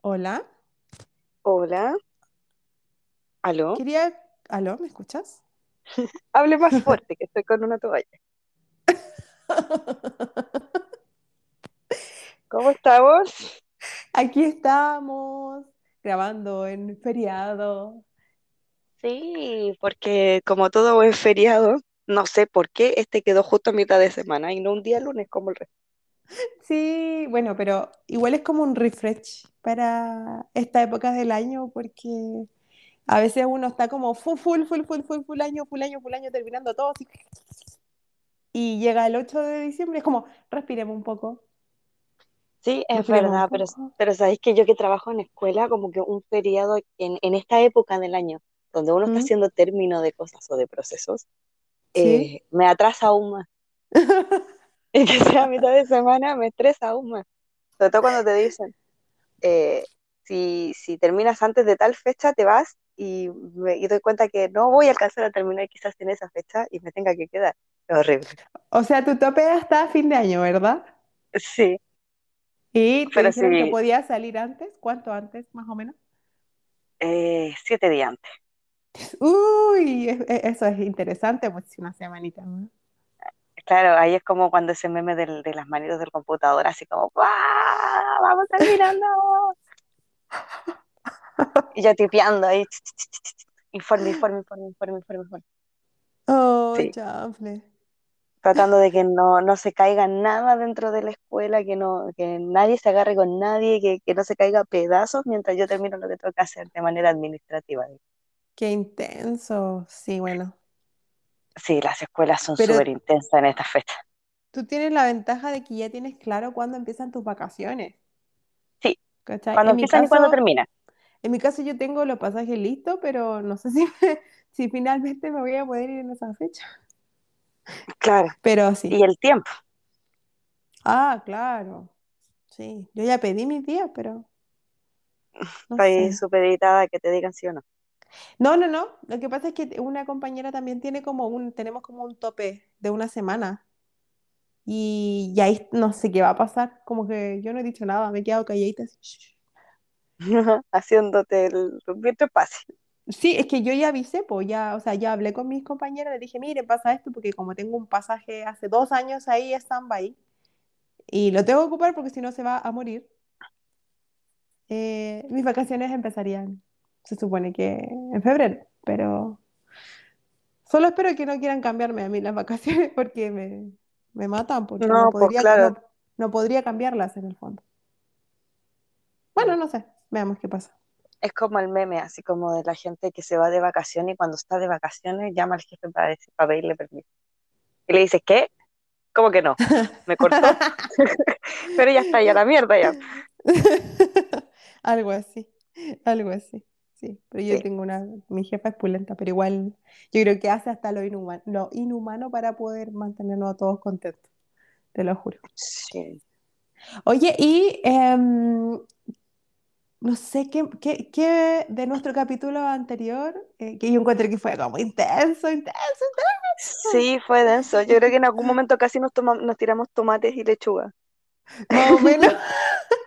Hola, Hola, aló. quería... ¿Aló? ¿Me escuchas? Hable más fuerte, que estoy con una toalla. ¿Cómo estamos? Aquí estamos grabando en feriado. Sí, porque como todo buen feriado, no sé por qué este quedó justo a mitad de semana y no un día lunes como el resto. Sí, bueno, pero igual es como un refresh para esta época del año porque a veces uno está como full, full, full, full, full, full año, full año, full año, terminando todo así. Y llega el 8 de diciembre, es como, respiremos un poco, Sí, es respiremos verdad, pero, pero sabéis que yo que trabajo en escuela, como que un feriado en, en esta época del año, donde uno está ¿Mm? haciendo término de cosas o de procesos, ¿Sí? eh, me atrasa aún más. Y que sea mitad de semana me estresa aún más. Sobre todo cuando te dicen, eh, si, si terminas antes de tal fecha, te vas y me y doy cuenta que no voy a alcanzar a terminar quizás en esa fecha y me tenga que quedar. Es horrible. O sea, tu tope hasta fin de año, ¿verdad? Sí, ¿Y te pero dijeron que sí, podías salir antes? ¿Cuánto antes, más o menos? eh, siete días antes. Uy, e- e- eso es interesante, pues una semanita más. Claro, ahí es como cuando ese meme del- de las manitos del computador, así como, ¡Guau! ¡Vamos terminando! Y yo tipeando ahí, informe, informe, informe, informe, informe, informe. Oh, Sí, tratando de que no, no se caiga nada dentro de la escuela, que no, que nadie se agarre con nadie, que, que no se caiga a pedazos mientras yo termino lo que tengo que hacer de manera administrativa. Qué intenso. Sí, bueno. Sí, las escuelas son súper intensas en estas fechas. tú tienes la ventaja de que ya tienes claro cuándo empiezan tus vacaciones, Sí, ¿cachai? cuando empiezan y cuando caso, terminan. en mi caso yo tengo los pasajes listos, pero no sé si, me- si finalmente me voy a poder ir en esa fecha. Claro, Pero sí. y el tiempo. Ah, claro. Sí. Yo ya pedí mis días, pero no Estoy supeditada a que te digan sí o no. No, no, no. Lo que pasa es que una compañera también tiene como un, tenemos como un tope de una semana. Y, y ahí no sé qué va a pasar. Como que yo no he dicho nada, me he quedado calladita. Haciéndote el mientras pase. Sí, es que yo ya avisé, pues ya, o sea, ya hablé con mis compañeras, les dije, mire, pasa esto, porque como tengo un pasaje hace dos años ahí, stand-by, y lo tengo que ocupar porque si no se va a morir, eh, mis vacaciones empezarían, se supone que en febrero, pero Solo espero que no quieran cambiarme a mí las vacaciones porque me, me matan, porque no No, pues podría, claro, no, no podría cambiarlas en el fondo. Bueno, no sé, veamos qué pasa. es como el meme, así como de la gente que se va de vacaciones y cuando está de vacaciones llama al jefe para, decir- para pedirle permiso. Y le dice, ¿qué? ¿Cómo que no? ¿Me cortó? Pero ya está, ya la mierda ya. Algo así, algo así. Sí, pero yo Sí, tengo una, mi jefa es pulenta, pero igual yo creo que hace hasta lo inhumano, lo inhumano para poder mantenernos a todos contentos, te lo juro. sí. Oye, y em, No sé qué, qué, qué de nuestro capítulo anterior, eh, que yo encuentro que fue como intenso, intenso, intenso. Sí, fue denso. Yo creo que en algún momento casi nos, toma- nos tiramos tomates y lechuga. Más o menos,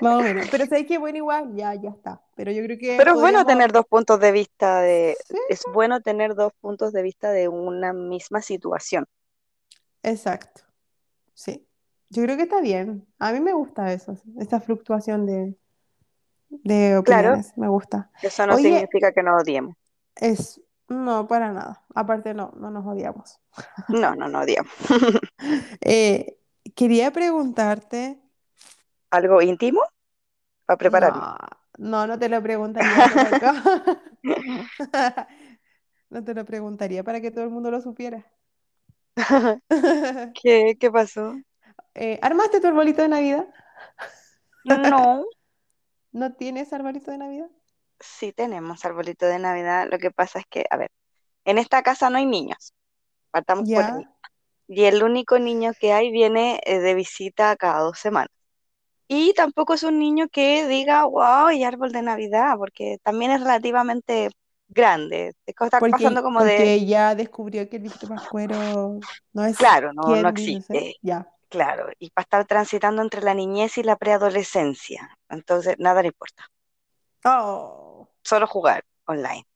más o menos. Pero sé que bueno, igual, ya, ya está. Pero yo creo que Pero es bueno tener dos puntos de vista de, Sí, es bueno tener dos puntos de vista de una misma situación. exacto. Sí. Yo creo que está bien. A mí me gusta eso, esta fluctuación de, de Claro, opiniones. Me gusta. eso no Oye, significa que nos odiemos. es. No, para nada. Aparte, no, no nos odiamos. No, no, no odiamos. Eh, quería preguntarte. ¿Algo íntimo? Para prepararme. No, no, no te lo preguntaría. No te lo preguntaría para que todo el mundo lo supiera. ¿Qué, qué pasó? Eh, ¿armaste tu arbolito de Navidad? No, ¿No tienes arbolito de Navidad? sí tenemos arbolito de Navidad. Lo que pasa es que, a ver, en esta casa no hay niños. Partamos por ahí. Y el único niño que hay viene eh, de visita cada dos semanas. Y tampoco es un niño que diga, wow, y árbol de Navidad, porque también es relativamente grande. Está pasando porque, como de, porque ya descubrió que el viejito pascuero no es claro, no, existe. Ya, claro, y para estar transitando entre la niñez y la preadolescencia. Entonces, nada le importa. Oh, Solo jugar online.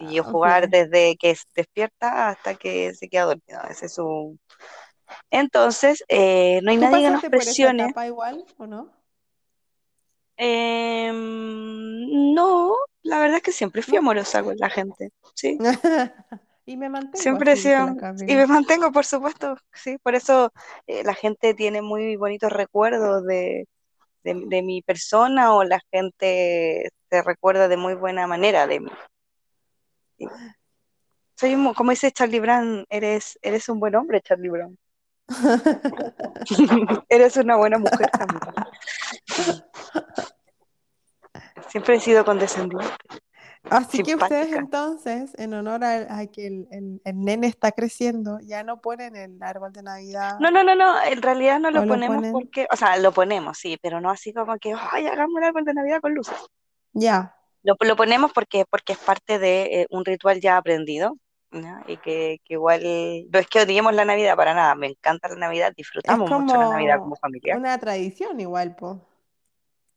Y yo chao, jugar fome. desde que se despierta hasta que se queda dormido. Ese es su... Entonces, eh, no hay ¿Tú nadie que nos pasaste por presione. etapa igual o no? Em, no, la verdad es que siempre fui amorosa con la gente, sí. Y me mantengo Siempre he sido, y me mantengo, por supuesto, sí. Por eso eh, la gente tiene muy bonitos recuerdos de, de, de mi persona o la gente se recuerda de muy buena manera de mí. sí. Soy un- como dice Charlie Brown, eres, eres un buen hombre, Charlie Brown. Eres una buena mujer también. Siempre he sido condescendiente, Así que ustedes simpática. entonces, en honor a, a que el, el- el nene está creciendo, ya no ponen el árbol de Navidad No, no, no, no, en realidad no lo lo ponemos ponen. porque, o sea, lo ponemos, sí, pero no así como que, ay, hagamos un árbol de Navidad con luces. Ya, Lo, lo ponemos porque, porque es parte de eh, un ritual ya aprendido, ¿no? Y que, que igual, no es que odiemos la Navidad para nada, me encanta la Navidad, disfrutamos mucho la Navidad como como familia. una tradición igual, po.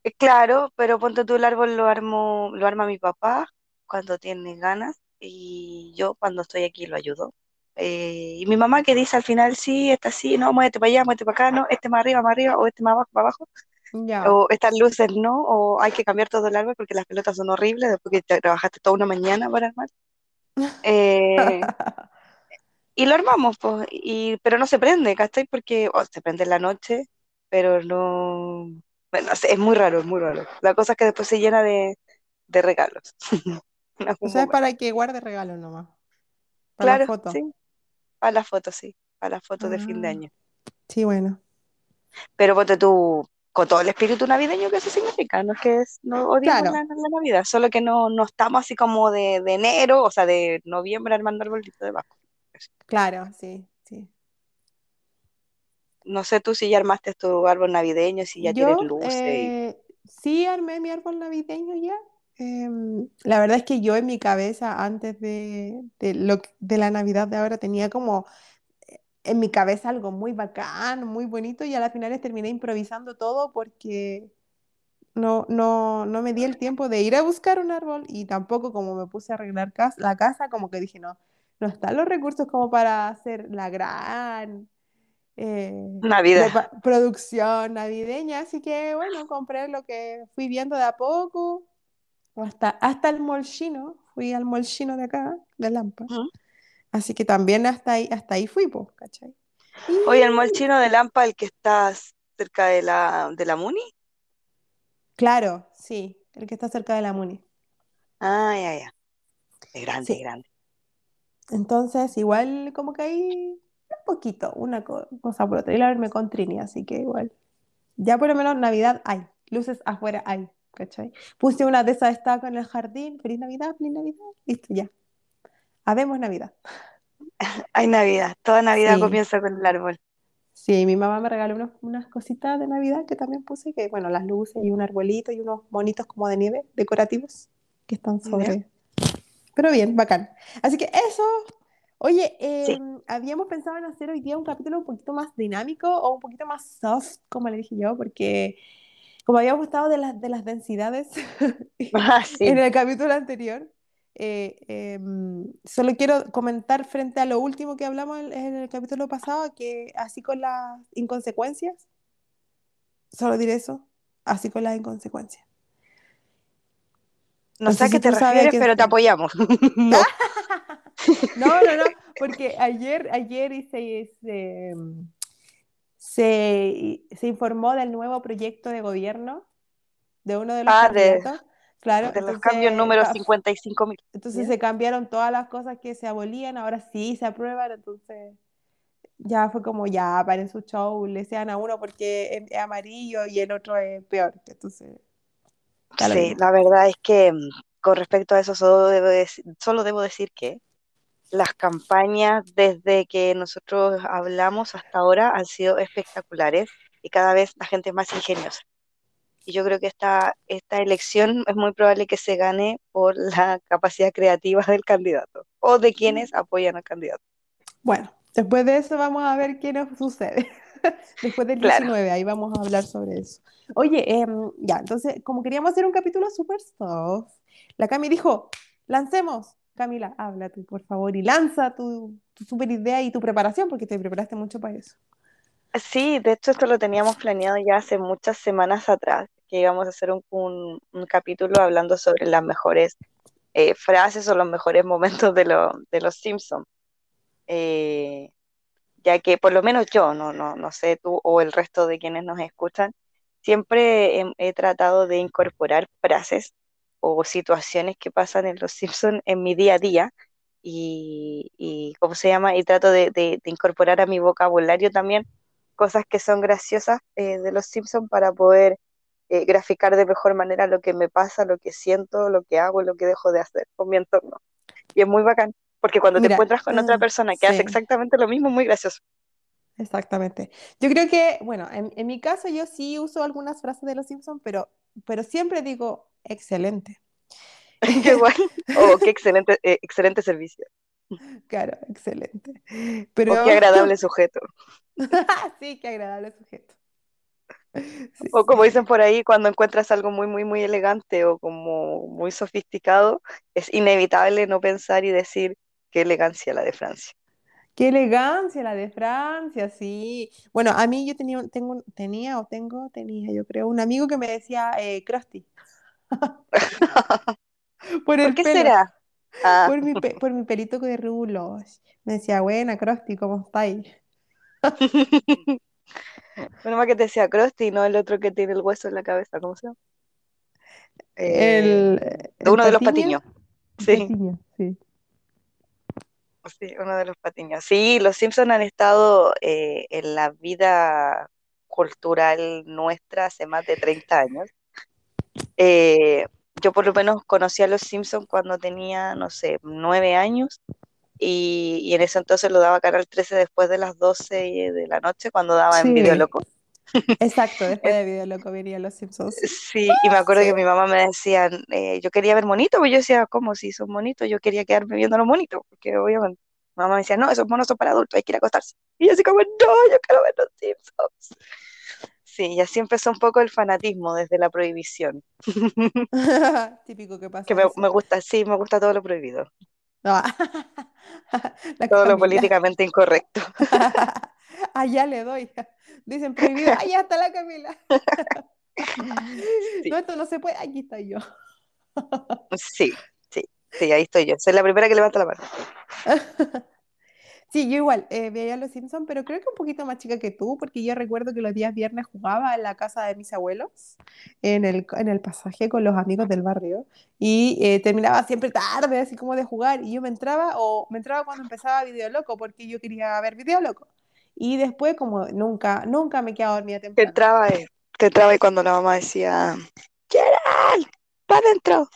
Eh, Claro, pero ponte tú el árbol lo armo, lo arma mi papá cuando tiene ganas y yo cuando estoy aquí lo ayudo. Eh, y mi mamá que dice al final, sí, está así, no, muévete para allá, muévete para acá, no, este más arriba, más arriba, o este más abajo, para abajo, Ya. o estas luces no, o hay que cambiar todo el árbol porque las pelotas son horribles después que te trabajaste toda una mañana para armar. Eh, y lo armamos, pues, y, pero no se prende, ¿cachai? Porque se prende en la noche, pero no, bueno, no es muy raro, es muy raro. La cosa es que después se llena de, de regalos en O sea, es para que guarde regalos nomás, para la Claro, foto. sí, a las fotos, sí, a las fotos de fin de Ah, año. sí, bueno. Pero ponte tú, con todo el espíritu navideño que eso significa, no es que es- no odiemos Claro, la, la Navidad, solo que no, no estamos así como de, de enero, o sea, de noviembre armando arbolito debajo. Eso. claro, sí, sí. No sé tú si ya armaste tu árbol navideño, si ya tienes luces y... eh, sí armé mi árbol navideño ya. Em, la verdad es que yo en mi cabeza, antes de, de, lo, de la Navidad de ahora, tenía como en mi cabeza algo muy bacán, muy bonito, y a las finales terminé improvisando todo porque no, no, no me di el tiempo de ir a buscar un árbol y tampoco como me puse a arreglar cas- la casa, como que dije, no, no están los recursos como para hacer la gran eh, Navidad. producción navideña, así que bueno, compré lo que fui viendo de a poco, hasta, hasta el molchino, fui al molchino de acá, de Lampa, Ujú. Así que también hasta ahí, hasta ahí fui, pues, ¿cachai? Oye, el Y molchino de Lampa, el que está cerca de la, de la Muni. claro, sí, el que está cerca de la Muni, Ah, ya, ya. Es grande, es grande. entonces igual como que ahí un poquito, una co- cosa por otra, y la verme con Trini, así que igual. Ya por lo menos Navidad hay, luces afuera hay, ¿cachai? Puse una de esas estacas en el jardín, feliz Navidad, feliz Navidad, listo, ya. Habemos Navidad. Hay Navidad. Toda Navidad Sí, comienza con el árbol. sí, mi mamá me regaló unos- unas cositas de Navidad que también puse, que bueno, las luces y un arbolito y unos monitos como de nieve decorativos que están sobre... Pero bien, bacán. Así que eso, oye, Sí. em, habíamos pensado en hacer hoy día un capítulo un poquito más dinámico o un poquito más soft, como le dije yo, porque como habíamos estado de las, de las densidades Ah, en sí. el capítulo anterior, eh, em, solo quiero comentar frente a lo último que hablamos en, en el capítulo pasado, que así con las inconsecuencias, solo diré eso, así con las inconsecuencias. No No sé a qué te refieres, qué... pero te apoyamos. No. No, no, no, porque ayer, ayer se, se, se, se informó del nuevo proyecto de gobierno de uno de los Ah, de. Claro, de los cambios entonces, número ca- 55 mil. entonces ¿Ya? se cambiaron todas las cosas que se abolían, ahora sí se aprueban, entonces ya fue como ya, paren su show, le sean a uno porque es, es amarillo y el otro es peor, entonces Sí, la verdad es que mm, con respecto a eso solo debo decir, solo debo decir que las campañas desde que nosotros hablamos hasta ahora han sido espectaculares y cada vez la gente es más ingeniosa. Y yo creo que esta, esta elección es muy probable que se gane por la capacidad creativa del candidato o de quienes apoyan al candidato. Bueno, Después de eso vamos a ver qué nos sucede. Después del Claro. 19, ahí vamos a hablar sobre eso. Oye, em, ya, entonces, como queríamos hacer un capítulo super soft, la Cami dijo, lancemos. Camila, habla tú, por favor, y lanza tu, tu super idea y tu preparación, porque te preparaste mucho para eso. Sí, de hecho esto lo teníamos planeado ya hace muchas semanas atrás, que íbamos a hacer un, capítulo hablando sobre las mejores eh, frases o los mejores momentos de, lo- de los Simpsons. Eh, ya que por lo menos yo, no, no, no sé tú o el resto de quienes nos escuchan, siempre he, tratado de incorporar frases o situaciones que pasan en Los Simpsons en mi día a día y, y ¿cómo se llama? Y trato de incorporar a mi vocabulario también cosas que son graciosas eh, de Los Simpsons para poder eh, graficar de mejor manera lo que me pasa, lo que siento, lo que hago, lo que dejo de hacer con mi entorno. Y es muy bacán, porque cuando te encuentras con otra ah, persona que hace exactamente lo mismo, es muy gracioso. exactamente. Yo creo que, bueno, en, en mi caso yo sí uso algunas frases de Los Simpsons, pero, pero siempre digo, excelente. Qué guay. Oh, qué excelente, eh, excelente servicio. Claro, excelente. O Pero qué agradable sujeto. sí, qué agradable sujeto. Sí, O como dicen por ahí, cuando encuentras algo muy, muy, muy elegante o como muy sofisticado, es inevitable no pensar y decir qué elegancia la de Francia. Qué elegancia la de Francia, sí. Bueno, a mí yo tenía, un- tengo, tenía o tengo, tenía, yo creo, un amigo que me decía eh, Krusty por ¿Por el qué pelo, será? Ah, por mi, pe- por mi pelito de rulos. Me decía, buena, Krusty, ¿cómo estáis? menos mal que te decía Krusty no el otro que tiene el hueso en la cabeza, ¿cómo se llama? Eh, El, el uno de los patiño, patiños. Sí, patiño, sí. sí, uno de los patiños. Sí, los Simpson han estado eh, en la vida cultural nuestra hace más de 30 años. Eh, yo por lo menos conocí a los Simpsons cuando tenía, no sé, nueve años y, y en ese entonces lo daba Canal 13 después de las 12 de la noche cuando daba en Video Loco. exacto, después de Video Loco venían los Simpsons, sí. Y me acuerdo que mi mamá me decía, eh, yo quería ver monitos, pues yo decía, ¿cómo si son monitos? Yo quería quedarme viendo los monitos, porque obviamente mi mamá me decía, no, esos monos son para adultos, hay que ir a acostarse. Y yo así como, no, yo quiero ver los Simpsons. Sí, y así empezó un poco el fanatismo desde la prohibición, Típico que que pasa me, eso. me gusta, sí, me gusta todo lo prohibido, Ah, todo lo políticamente incorrecto. Allá le doy. Dicen prohibido. Allá está la Camila. Sí, No, esto no se puede. Aquí está yo. sí, sí, sí, ahí estoy yo. Soy la primera que levanta la mano. Sí, yo igual eh, veía Los Simpsons, pero creo que un poquito más chica que tú, porque yo recuerdo que los días viernes jugaba en la casa de mis abuelos, en el, en el pasaje con los amigos del barrio, y eh, terminaba siempre tarde, así como de jugar, y yo me entraba, o me entraba cuando empezaba Video Loco, porque yo quería ver Video Loco. Y después, como nunca, nunca me quedaba dormida temprano. entraba, eh, que entraba cuando la mamá decía, Gerald, para adentro.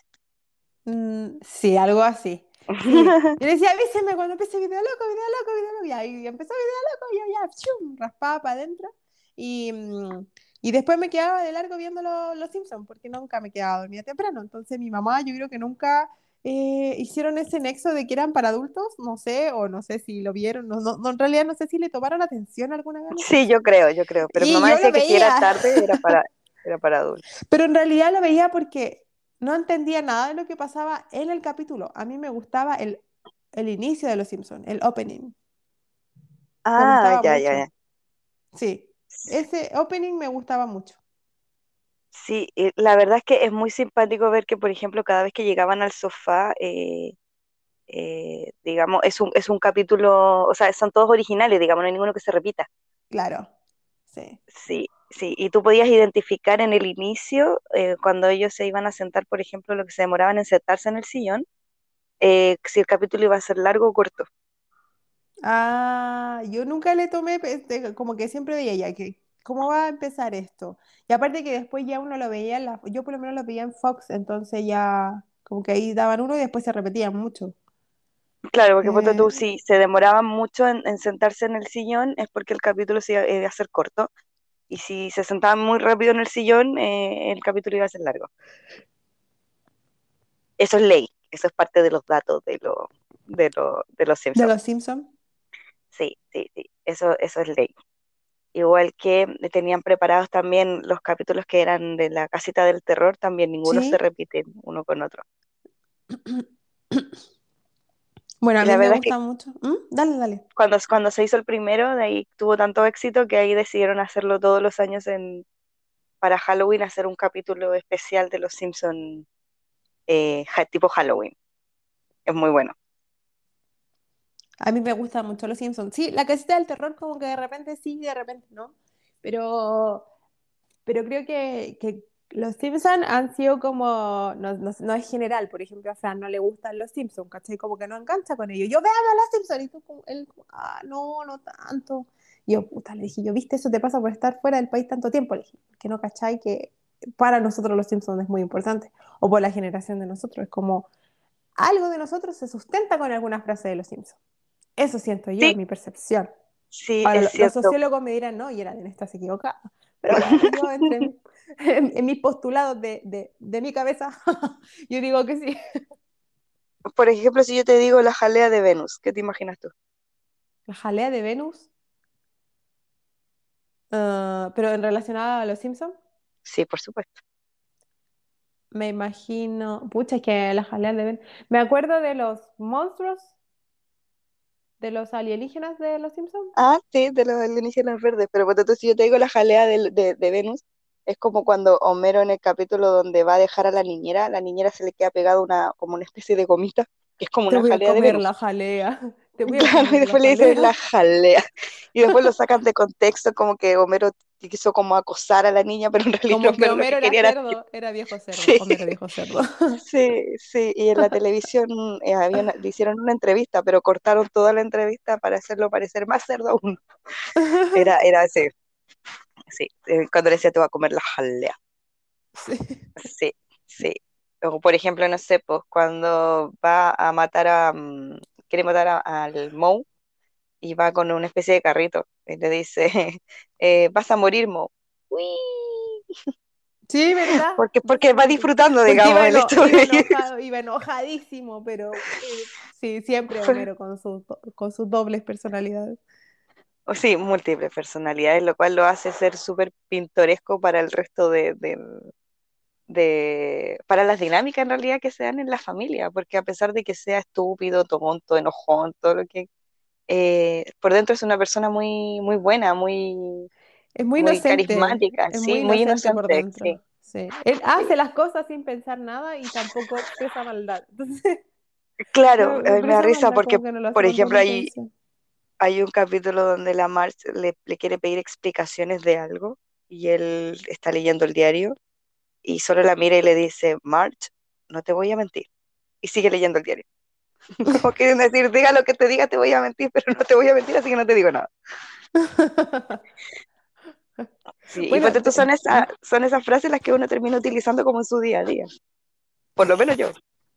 Mm, sí, algo así. Sí. Yo le decía, avíseme cuando empiece Video Loco, Video Loco, Video Loco. Y ahí empezó Video Loco, y yo ya, ¡chum! raspaba para adentro. Y, mm, y después me quedaba de largo viendo lo- Los Simpsons, porque nunca me quedaba dormida temprano. Entonces mi mamá, yo creo que nunca eh, hicieron ese nexo de que eran para adultos, no sé, o no sé si lo vieron, no, no, no, en realidad no sé si le tomaron atención alguna vez Sí, yo creo, yo creo. Pero mi Y mamá decía que si era tarde era para, era para adultos. Pero en realidad lo veía porque no entendía nada de lo que pasaba en el capítulo. A mí me gustaba el, el inicio de Los Simpsons, el opening. Ah, ya, ya, mucho. ya. Sí, ese opening me gustaba mucho. Sí, la verdad es que es muy simpático ver que, por ejemplo, cada vez que llegaban al sofá, eh, eh, digamos, es un, es un capítulo, o sea, son todos originales, digamos, no hay ninguno que se repita. Claro, sí. Sí, sí, y tú podías identificar en el inicio, eh, cuando ellos se iban a sentar, por ejemplo, lo que se demoraban en sentarse en el sillón, eh, si el capítulo iba a ser largo o corto. Ah, yo nunca le tomé, este, como que siempre veía ya que, ¿cómo va a empezar esto? Y aparte que después ya uno lo veía, en la, yo por lo menos lo veía en Fox, entonces ya como que ahí daban uno y después se repetían mucho. Claro, porque ponte tú, Eh, si se demoraban mucho en, en sentarse en el sillón, es porque el capítulo se iba, iba a ser corto. Y si se sentaban muy rápido en el sillón, eh, el capítulo iba a ser largo. Eso es ley, eso es parte de los datos de, lo, de, lo, de los de Simpsons. los Simpsons. Sí, sí, sí, eso, eso es ley. Igual que tenían preparados también los capítulos que eran de la casita del terror, también ninguno se repite uno con otro. Bueno, a mí la me verdad es que gusta mucho. ¿Mm? Dale, dale. cuando, cuando se hizo el primero, de ahí tuvo tanto éxito que ahí decidieron hacerlo todos los años en, para Halloween, hacer un capítulo especial de Los Simpson eh, tipo Halloween. Es muy bueno. A mí me gusta mucho Los Simpsons. Sí, la casita del terror como que de repente sí, de repente no. Pero, pero creo que, que Los Simpsons han sido como, no, no, no es general, por ejemplo, a Fran no le gustan Los Simpsons, ¿cachai? Como que no engancha con ellos. Yo veamos Los Simpsons y tú como, él, ah, no, no tanto. Y yo, puta, le dije, yo, viste, eso te pasa por estar fuera del país tanto tiempo, le dije, que no cachai que para nosotros Los Simpsons es muy importante, o por la generación de nosotros, es como algo de nosotros se sustenta con alguna frase de Los Simpsons. Eso siento yo, Sí, mi percepción. Sí, Ahora, es lo- los sociólogos me dirán, no, y era en estás equivocada. Pero yo entre mi- en, en mis postulados de, de, de mi cabeza, yo digo que sí. Por ejemplo, si yo te digo la jalea de Venus, ¿qué te imaginas tú? La jalea de Venus, ah, pero en relacionada a los Simpsons, Sí, por supuesto. me imagino, pucha, es que la jalea de Venus, me acuerdo de los monstruos, de los alienígenas de los Simpsons. Ah, sí, de los alienígenas verdes, pero por tanto, si yo te digo la jalea de, de Venus, es como cuando Homero en el capítulo donde va a dejar a la niñera, a la niñera se le queda pegada una, como una especie de gomita, que es como Te una voy a jalea de comer Venus. la jalea, te voy a Claro, y comer después le dicen la jalea. Y después lo sacan de contexto, como que Homero quiso como acosar a la niña, pero en realidad Como que Homero lo que Homero era quería era... cerdo, era viejo cerdo, Sí, Homero viejo cerdo. sí, sí. Y en la televisión eh, había una- le hicieron una entrevista, pero cortaron toda la entrevista para hacerlo parecer más cerdo aún. Era, era así, sí. eh, Cuando le decía te voy a comer la jalea. Sí. Sí, sí. O por ejemplo, no sé, pues cuando va a matar a... mm, quiere matar a- al Moe y va con una especie de carrito y le dice, eh, vas a morir, Mo. Uy, Sí, ¿verdad? porque, porque va disfrutando, Porque digamos, iba, eno- iba enojado, iba enojadísimo, pero eh, sí, siempre Homero con sus, con sus dobles personalidades. Sí, múltiples personalidades, lo cual lo hace ser súper pintoresco para el resto de, de, de- para las dinámicas en realidad que se dan en la familia, porque a pesar de que sea estúpido, tonto, enojón, todo lo que eh, por dentro es una persona muy, muy buena, muy, Es muy muy inocente, carismática, es sí, muy muy inocente por inocente, sí. Sí. Él hace las cosas sin pensar nada y tampoco expresa maldad. Entonces, Claro, no, no mí me da risa porque, no por ejemplo, hay, hay un capítulo donde la Marge le, le quiere pedir explicaciones de algo y él está leyendo el diario y solo la mira y le dice, Marge, no te voy a mentir. Y sigue leyendo el diario. Como quieren decir, diga lo que te diga, te voy a mentir, pero no te voy a mentir, así que no te digo nada. Sí, y Bueno, pues te- son, esa, son esas frases las que uno termina utilizando como en su día a día. Por lo menos yo.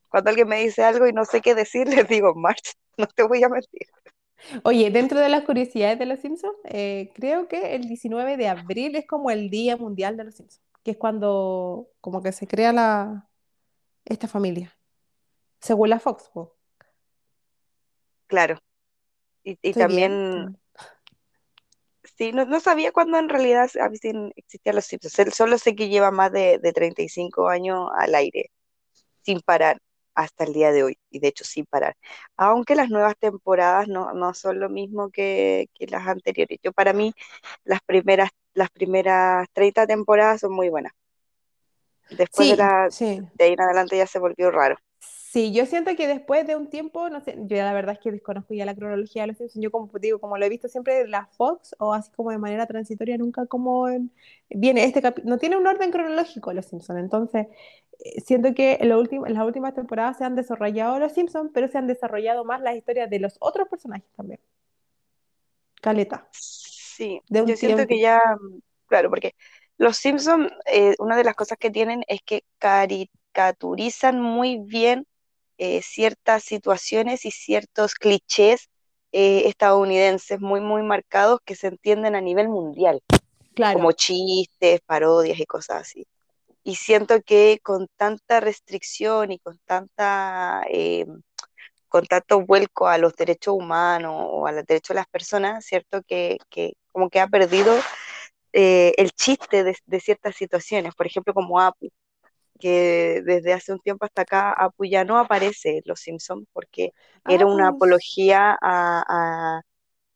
Cuando alguien me dice algo y no sé qué decir, les digo, Marge, no te voy a mentir. Oye, dentro de las curiosidades de los Simpsons, eh, creo que el 19 de abril es como el Día Mundial de los Simpsons, que es cuando como que se crea la, esta familia, según la Fox, po. Claro. Y, y Estoy bien. también, sí, no, no sabía cuándo en realidad existían los Simpsons. Solo sé que lleva más de, de 35 años al aire, sin parar, hasta el día de hoy. Y de hecho, sin parar. Aunque las nuevas temporadas no, no son lo mismo que, que las anteriores. Yo, para mí, las primeras, las primeras 30 temporadas son muy buenas. Después de la, sí. de ahí en adelante ya se volvió raro. Sí, yo siento que después de un tiempo, no sé, yo la verdad es que desconozco ya la cronología de los Simpsons, yo como digo, como lo he visto siempre en la Fox o así como de manera transitoria, nunca como en- viene este capítulo, no tiene un orden cronológico los Simpsons, entonces eh, siento que en, lo en las últimas temporadas se han desarrollado los Simpsons, pero se han desarrollado más las historias de los otros personajes también. Caleta, Sí, de un yo siento que ya, claro, porque los Simpson, eh, una de las cosas que tienen es que caricaturizan muy bien eh, ciertas situaciones y ciertos clichés eh, estadounidenses muy, muy marcados que se entienden a nivel mundial, como chistes, parodias y cosas así. Y siento que con tanta restricción y con tanta, eh, con tanto vuelco a los derechos humanos o a los derechos de las personas, ¿cierto? Que, que como que ha perdido el chiste de, de, ciertas situaciones, por ejemplo, como Apu, que desde hace un tiempo hasta acá Apu ya no aparece en Los Simpsons porque era una apología a, a,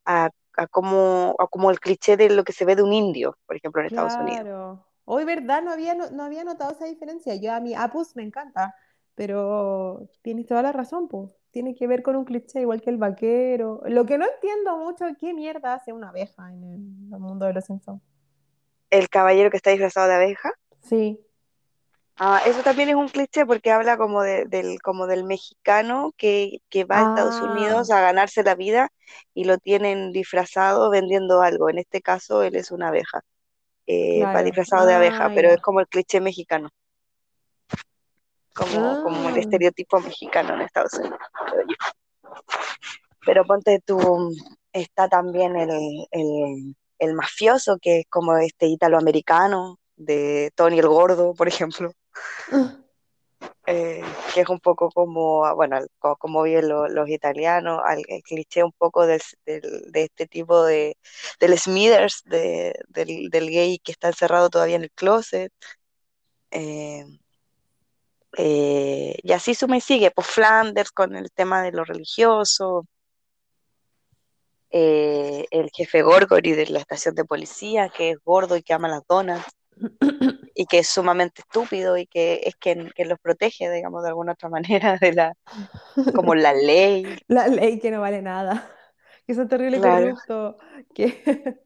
a, a como, como el cliché de lo que se ve de un indio, por ejemplo, en claro. Estados Unidos. Hoy, ¿verdad? No había, no, no, había notado esa diferencia. Yo a mi Apus me encanta, pero tienes toda la razón, pues. Tiene que ver con un cliché igual que el vaquero. Lo que no entiendo mucho, ¿qué mierda hace una abeja en el, el mundo de los Simpsons? ¿El caballero que está disfrazado de abeja? Sí. Ah, eso también es un cliché porque habla como, de, del, como del mexicano que, que va a Estados Unidos Ah, a ganarse la vida y lo tienen disfrazado vendiendo algo. En este caso, él es una abeja. Eh, va disfrazado de abeja, pero es como el cliché mexicano, como, como el Ah. estereotipo mexicano en Estados Unidos. Pero ponte tú, está también el, el, el mafioso, que es como este italoamericano de Tony el Gordo, por ejemplo. eh, que es un poco como, ah, bueno, co- como viven lo- los italianos, al- el cliché un poco de este tipo de, del Smithers, de- del, del gay que está encerrado todavía en el closet. eh, eh, y así suma y sigue, pues Flanders con el tema de lo religioso, eh, el jefe Gorgory de la estación de policía, que es gordo y que ama las donas, y que es sumamente estúpido y que es quien, quien los protege, digamos, de alguna otra manera, de la, como la ley. La ley que no vale nada, que son terrible Claro, corruptos, que,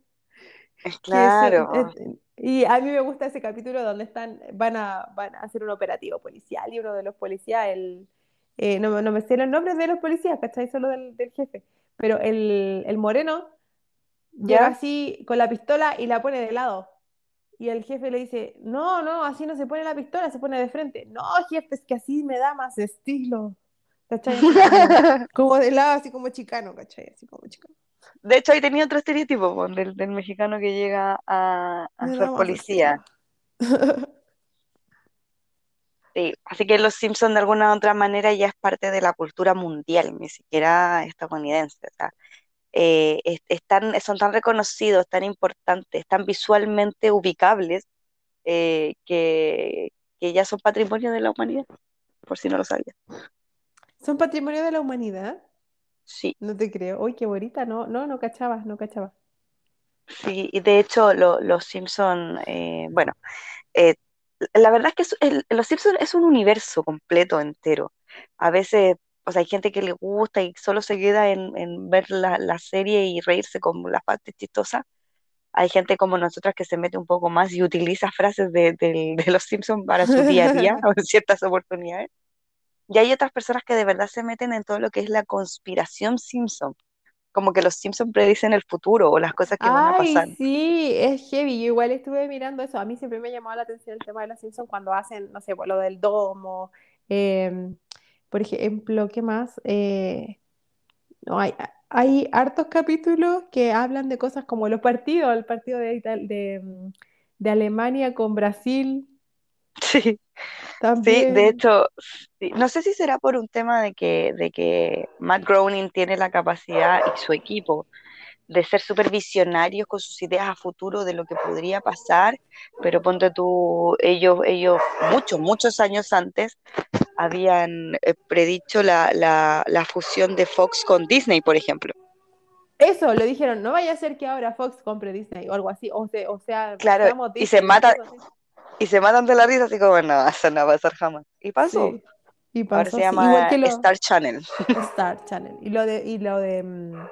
claro. eh, y a mí me gusta ese capítulo donde están, van a, van a hacer un operativo policial y uno de los policías, el, eh, no, no me sé los nombres de los policías, ¿cachai? Solo del, del jefe, pero el, el moreno llega ¿Ya? así con la pistola y la pone de lado. Y el jefe le dice, no, no, así no se pone la pistola, se pone de frente. No, jefe, es que así me da más estilo. ¿Cachai? Como, de lado, así como chicano, ¿cachai? Así como chicano. De hecho, ahí tenía otro estereotipo po, del, del mexicano que llega a, a ser policía. Sí, así que los Simpsons de alguna u otra manera ya es parte de la cultura mundial, ni siquiera estadounidense. O sea, eh, es- son tan reconocidos, tan importantes, tan visualmente ubicables, eh, que, que ya son patrimonio de la humanidad, por si no lo sabía. ¿Son patrimonio de la humanidad? Sí, No te creo. Uy, qué bonita. No, no, no cachaba, no cachaba. sí, y de hecho lo- los Simpsons, eh, bueno, eh, la verdad es que es- el- Los Simpsons es un universo completo, entero. A veces, o sea, hay gente que le gusta y solo se queda en, en ver la, la serie y reírse con las partes chistosas. Hay gente como nosotras que se mete un poco más y utiliza frases de, del- de Los Simpsons para su día a día o en ciertas oportunidades. Y hay otras personas que de verdad se meten en todo lo que es la conspiración Simpson, como que los Simpsons predicen el futuro o las cosas que van a pasar. Ay, sí, es heavy. Yo igual estuve mirando eso. A mí siempre me ha llamado la atención el tema de los Simpsons cuando hacen, no sé, pues, lo del domo. em, por ejemplo, ¿qué más? Eh, no, hay, hay hartos capítulos que hablan de cosas como los partidos, el partido de, de, mm, de Alemania con Brasil Sí. Sí, de también. hecho, sí, no sé si será por un tema de que, de que Matt Groening tiene la capacidad y su equipo de ser súper visionarios con sus ideas a futuro de lo que podría pasar, pero ponte tú, ellos, ellos muchos, muchos años antes habían eh, predicho la, la, la fusión de Fox con Disney, por ejemplo. Eso, lo dijeron, no vaya a ser que ahora Fox compre Disney o algo así, o, se- o sea, Claro, y se así. y se matan de la risa, así como, no, eso no va a pasar jamás. Y pasó. Sí, y Ahora pasó se así. Igual llama que lo Star Channel. Star Channel. Y lo de, y lo de mm,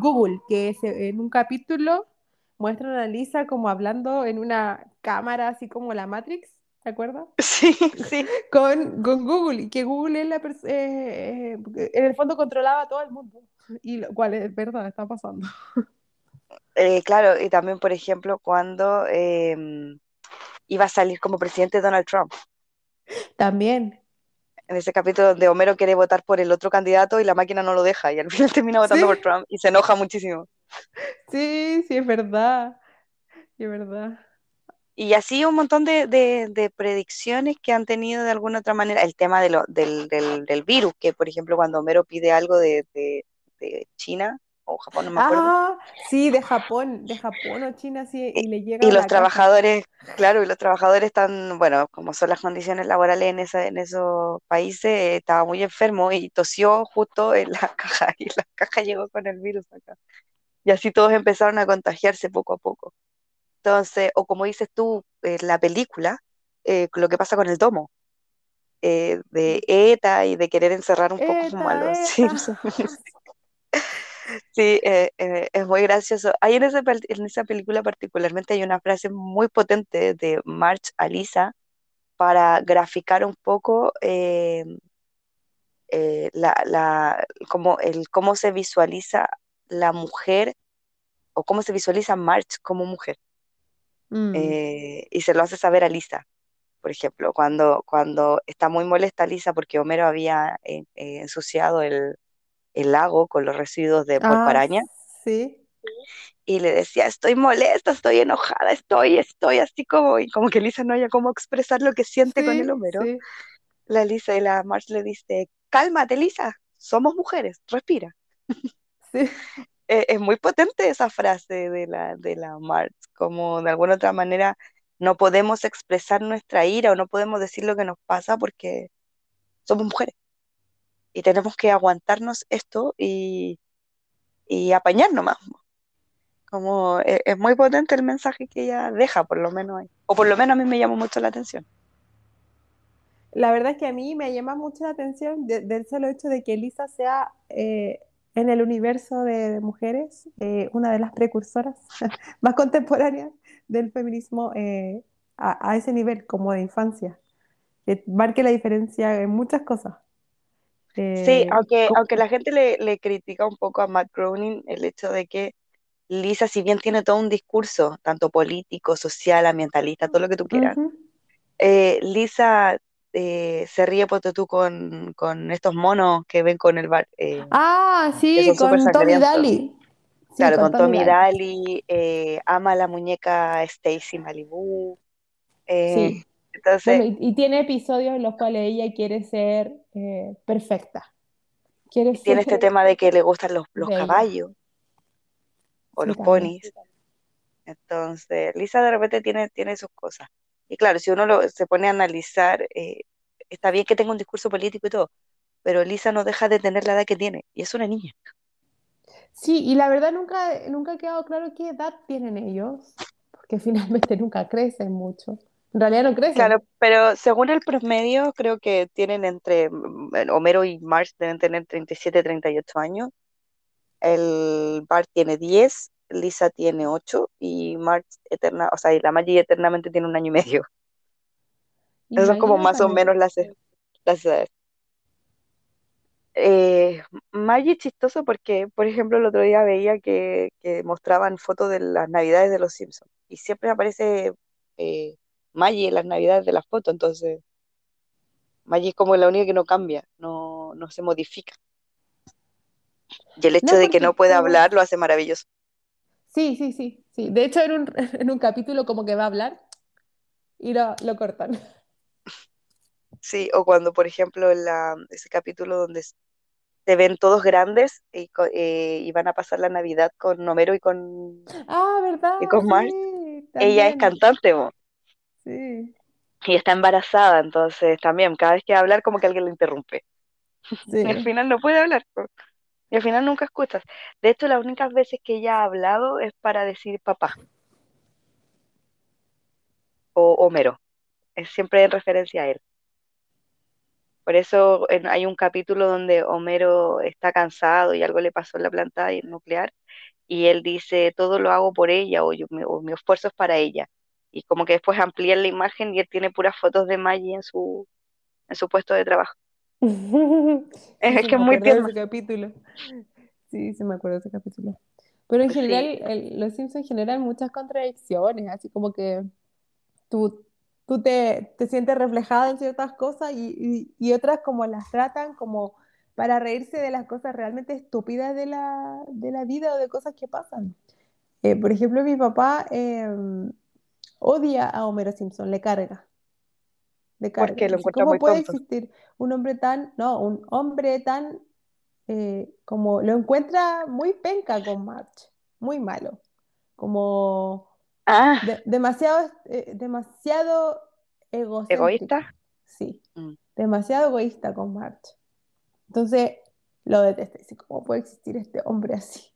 Google, que se- en un capítulo muestran a Lisa como hablando en una cámara así como la Matrix, ¿te acuerdas? Sí, sí. Con, con Google, y que Google es la eh, eh, en el fondo controlaba a todo el mundo. Y lo cual es verdad, está pasando. Eh, claro, y también, por ejemplo, cuando eh, iba a salir como presidente Donald Trump, También. en ese capítulo donde Homero quiere votar por el otro candidato y la máquina no lo deja, y al final termina votando por Trump y se enoja muchísimo. sí, sí, es verdad. Sí, es verdad. Y así un montón de, de- de predicciones que han tenido de alguna otra manera. El tema de lo- del, del- del virus, que por ejemplo cuando Homero pide algo de, de- China o Japón, no me acuerdo, Ah, sí, de Japón, de Japón o China, sí, y, le llega y los trabajadores, claro, y los trabajadores están, bueno, como son las condiciones laborales en, esa, en esos países, eh, estaba muy enfermo y tosió justo en la caja y la caja llegó con el virus acá. Y así todos empezaron a contagiarse poco a poco. Entonces, o como dices tú, en la película, eh, lo que pasa con el domo, eh, de ETA y de querer encerrar un poco como a los. Simpsons. Sí, eh, eh, es muy gracioso. Hay en esa, pel- en esa película particularmente hay una frase muy potente de Marge a Lisa para graficar un poco eh, eh, la, la, como el, cómo se visualiza la mujer o cómo se visualiza Marge como mujer. Mm, Eh, y se lo hace saber a Lisa. por ejemplo, cuando, cuando está muy molesta Lisa porque Homero había eh, eh, ensuciado el, el lago con los residuos de puerco Ah, araña sí, y le decía, estoy molesta, estoy enojada, estoy, estoy así como, y como que Lisa no haya cómo expresar lo que siente con el Homero, sí, la Lisa y la Marge le dice, cálmate Lisa, somos mujeres, respira. sí. Eh, es muy potente esa frase de la, de la Marge, como de alguna otra manera no podemos expresar nuestra ira o no podemos decir lo que nos pasa porque somos mujeres. y tenemos que aguantarnos esto y, y apañar nomás. Como es, es muy potente el mensaje que ella deja, por lo menos. O por lo menos a mí me llamó mucho la atención. La verdad es que a mí me llama mucho la atención de- del solo hecho de que Elisa sea eh, en el universo de, de mujeres eh, una de las precursoras más contemporáneas del feminismo eh, a, a ese nivel, como de infancia, que marque la diferencia en muchas cosas. Sí, Eh, aunque, aunque la gente le, le critica un poco a Matt Groening el hecho de que Lisa, si bien tiene todo un discurso, tanto político, social, ambientalista, todo lo que tú quieras, eh, Lisa eh, se ríe ponte tú con, con estos monos que ven con el bar, eh, Ah, sí, con Tommy. Daly. Sí, Claro, con con Tommy Daly. Eh, ama a la muñeca Stacy Malibu. Sí. Bueno, entonces, y, y tiene episodios en los cuales ella quiere ser perfecta, quiere tiene este tema de que le gustan los, los caballos o Sí, los también. ponis. Entonces, Lisa de repente tiene, tiene sus cosas. Y claro, si uno lo, se pone a analizar, eh, está bien que tenga un discurso político y todo, pero Lisa no deja de tener la edad que tiene, y es una niña. Sí, y la verdad nunca, nunca ha quedado claro qué edad tienen ellos, porque finalmente nunca crecen mucho. En realidad no crecen. Claro, pero según el promedio, creo que tienen entre, mm, Homero y Marge deben tener 37, 38 años. El Bart tiene 10, Lisa tiene 8 y Marge eterna, o sea, y la Maggie eternamente tiene un año y medio. Y Eso es como más o menos las, las edades. Eh, Maggie chistoso porque, por ejemplo, el otro día veía que, que mostraban fotos de las navidades de los Simpsons y siempre aparece eh, Maggie en las navidades de las fotos, entonces Maggie es como la única que no cambia, no, no se modifica. Y el hecho No, de que no pueda hablar lo hace maravilloso. Sí, sí, sí, sí. De hecho, en un, en un capítulo como que va a hablar y lo, lo cortan. Sí, o cuando, por ejemplo, en la, ese capítulo donde se ven todos grandes y, eh, y van a pasar la Navidad con Homero y con, Ah, y ¿verdad? con Marge, Sí, ella es cantante, mo, Sí, y está embarazada, entonces también, cada vez que va a hablar, como que alguien le interrumpe. Y al sí. final no puede hablar, y al final nunca escuchas. De hecho, las únicas veces que ella ha hablado es para decir papá o Homero, es siempre en referencia a él. Por eso hay un capítulo donde Homero está cansado y algo le pasó en la planta nuclear y él dice, todo lo hago por ella o, yo, mi, o esfuerzo es para ella. Y como que después amplían la imagen y él tiene puras fotos de Maggie en su, en su puesto de trabajo. Es, Sí, que es muy tierno. ese capítulo. Sí, sí, me acuerdo de ese capítulo. Pero en general, Sí, el- los Simpsons generan muchas contradicciones, así como que tú, tú te, te sientes reflejada en ciertas cosas y, y- y otras como las tratan como para reírse de las cosas realmente estúpidas de la, de la vida o de cosas que pasan. Eh, por ejemplo, mi papá, eh, odia a Homero Simpson, le carga, carga. porque lo ¿cómo muy puede tonto. existir un hombre tan, no, un hombre tan, eh, como lo encuentra muy penca con Marge, muy malo, como Ah, de- demasiado, eh, demasiado egoísta. sí, Mm. demasiado egoísta con Marge. Entonces lo detesta, dice, ¿cómo puede existir este hombre así?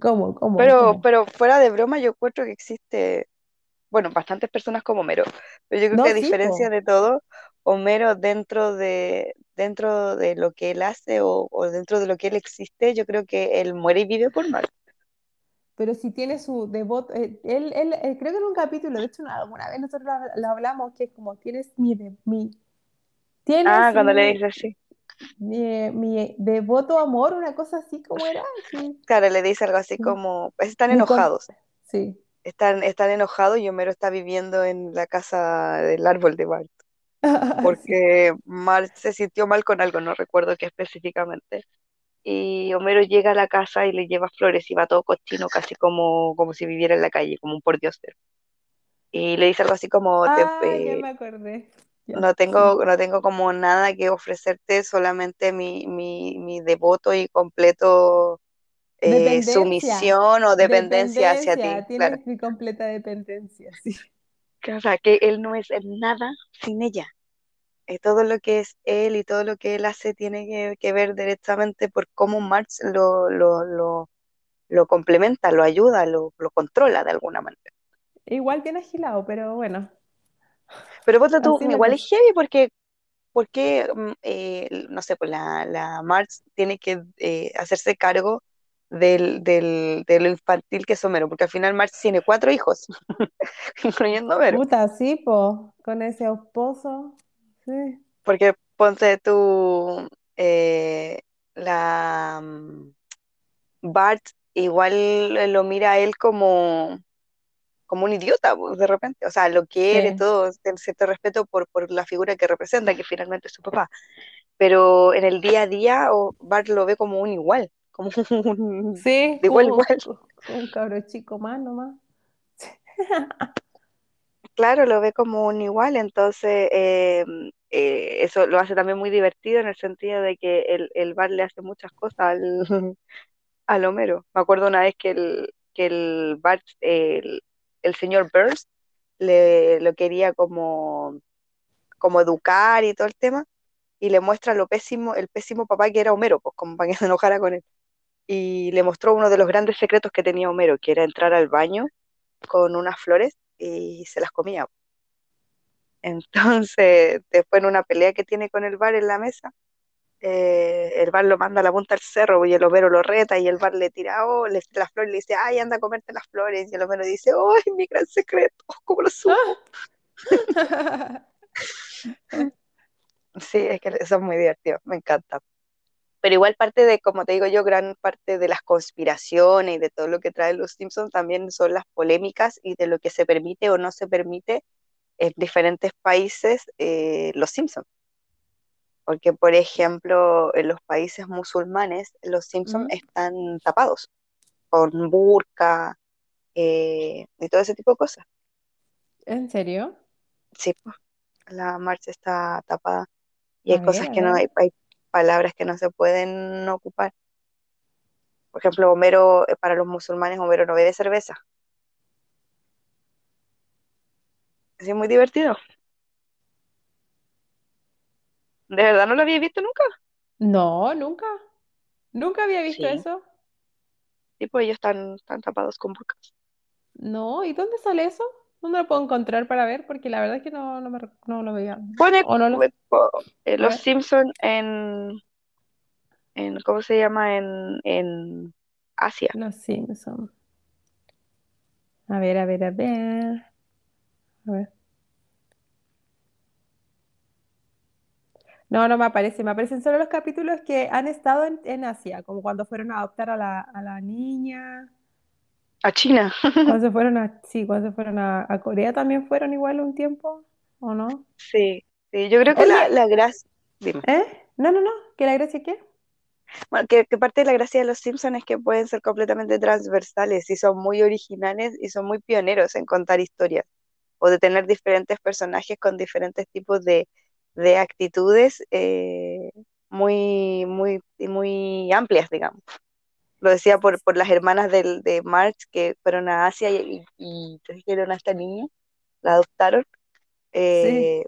¿Cómo, cómo, Pero, cómo? pero fuera de broma, yo encuentro que existe, bueno, bastantes personas como Homero, pero yo creo que No, a sí, diferencia po, de todo, Homero dentro de, dentro de lo que él hace o, o dentro de lo que él existe, yo creo que él muere y vive por Marge. pero si tiene su devoto, eh, él, él, eh, creo que en un capítulo, de hecho, una- alguna vez nosotros lo, lo hablamos, que es como, tienes mi, de- mi, Ah, tienes cuando le mi, dice así. mi, mi devoto amor, una cosa así como era, que, Claro, le dice algo así sí, como, están mi con, enojados, sí, están, están enojados y Homero está viviendo en la casa del árbol de Bart, porque Bart se sintió mal con algo, no recuerdo qué específicamente. Y Homero llega a la casa y le lleva flores y va todo cochino, casi como, como si viviera en la calle, como un pordiosero. Y le dice algo así como, te, Ah, ya eh, me acordé, ya, no tengo, no tengo como nada que ofrecerte, solamente mi, mi, mi devoto y completo eh, Dependencia, sumisión o dependencia hacia ti, dependencia, claro. tienes mi completa dependencia, sí. Que, O sea, que él no es nada sin ella. Eh, todo lo que es él y todo lo que él hace tiene que, que ver directamente por cómo Marx lo, lo, lo, lo complementa, lo ayuda, lo, lo controla de alguna manera. Igual bien agilado, pero bueno, Pero ponte tú, así igual es heavy porque, porque mm, eh, no sé, pues la, la Marx tiene que eh, hacerse cargo del, del, de lo infantil que es Homero, porque al final Marx tiene cuatro hijos, incluyendo Homero. Puta, sí, po, con ese esposo, sí. Porque ponte tú, eh, la mm, Bart igual lo mira a él como, como un idiota, pues, de repente. O sea, lo quiere Sí. todo, tiene cierto respeto por, por la figura que representa, que finalmente es su papá. Pero en el día a día, Bart lo ve como un igual, como un Sí, de igual igual. un cabro chico más nomás. Claro, lo ve como un igual, entonces eh, eh, eso lo hace también muy divertido en el sentido de que el, el Bart le hace muchas cosas al, al Homero. Me acuerdo una vez que el, que el Bart, el, el señor Burns, le lo quería como, como educar y todo el tema, y le muestra lo pésimo, el pésimo papá que era Homero, pues como para que se enojara con él. Y le mostró uno de los grandes secretos que tenía Homero, que era entrar al baño con unas flores y se las comía. Entonces, después en una pelea que tiene con el bar en la mesa, eh, el bar lo manda a la punta del cerro y el Homero lo reta y el bar le tira oh, le, las flores y le dice, ay, anda a comerte las flores. Y el Homero dice, oh, es mi gran secreto, ¿cómo lo supo? Sí, es que eso es muy divertido, me encanta. Pero igual parte de, como te digo yo, gran parte de las conspiraciones y de todo lo que traen los Simpsons también son las polémicas y de lo que se permite o no se permite en diferentes países eh, los Simpsons. Porque, por ejemplo, en los países musulmanes, los Simpsons ¿Mm? están tapados con burka eh, y todo ese tipo de cosas. ¿En serio? Sí, pues, la marcha está tapada y hay cosas que no hay, hay palabras que no se pueden ocupar. Por ejemplo, Homero, eh, para los musulmanes, Homero no bebe cerveza. Es muy divertido. ¿De verdad no lo había visto nunca? No, nunca. Nunca había visto Sí. eso. Pues ellos están, están tapados con burkas. No, ¿y dónde sale eso? ¿Dónde lo puedo encontrar para ver? Porque la verdad es que no, no, me, no lo veía. Pone O no lo... eh, los ver. Simpson en, en, ¿cómo se llama? En, en Asia. Los Simpsons. A ver, a ver, a ver. A ver. No, no me aparece. Me aparecen solo los capítulos que han estado en, en Asia, como cuando fueron a adoptar a la, a la niña. A China. Cuando se fueron a, sí, cuando se fueron a, a Corea también fueron igual un tiempo, ¿o no? Sí, sí, yo creo que la, la gracia, dime, ¿eh? No, no, no. ¿Que la gracia qué? Bueno, que, que parte de la gracia de los Simpsons es que pueden ser completamente transversales y son muy originales y son muy pioneros en contar historias o de tener diferentes personajes con diferentes tipos de, de actitudes eh, muy, muy, muy amplias, digamos. Lo decía por, por las hermanas del, de March que fueron a Asia y, y, trajeron a esta niña, la adoptaron. Sí, eh,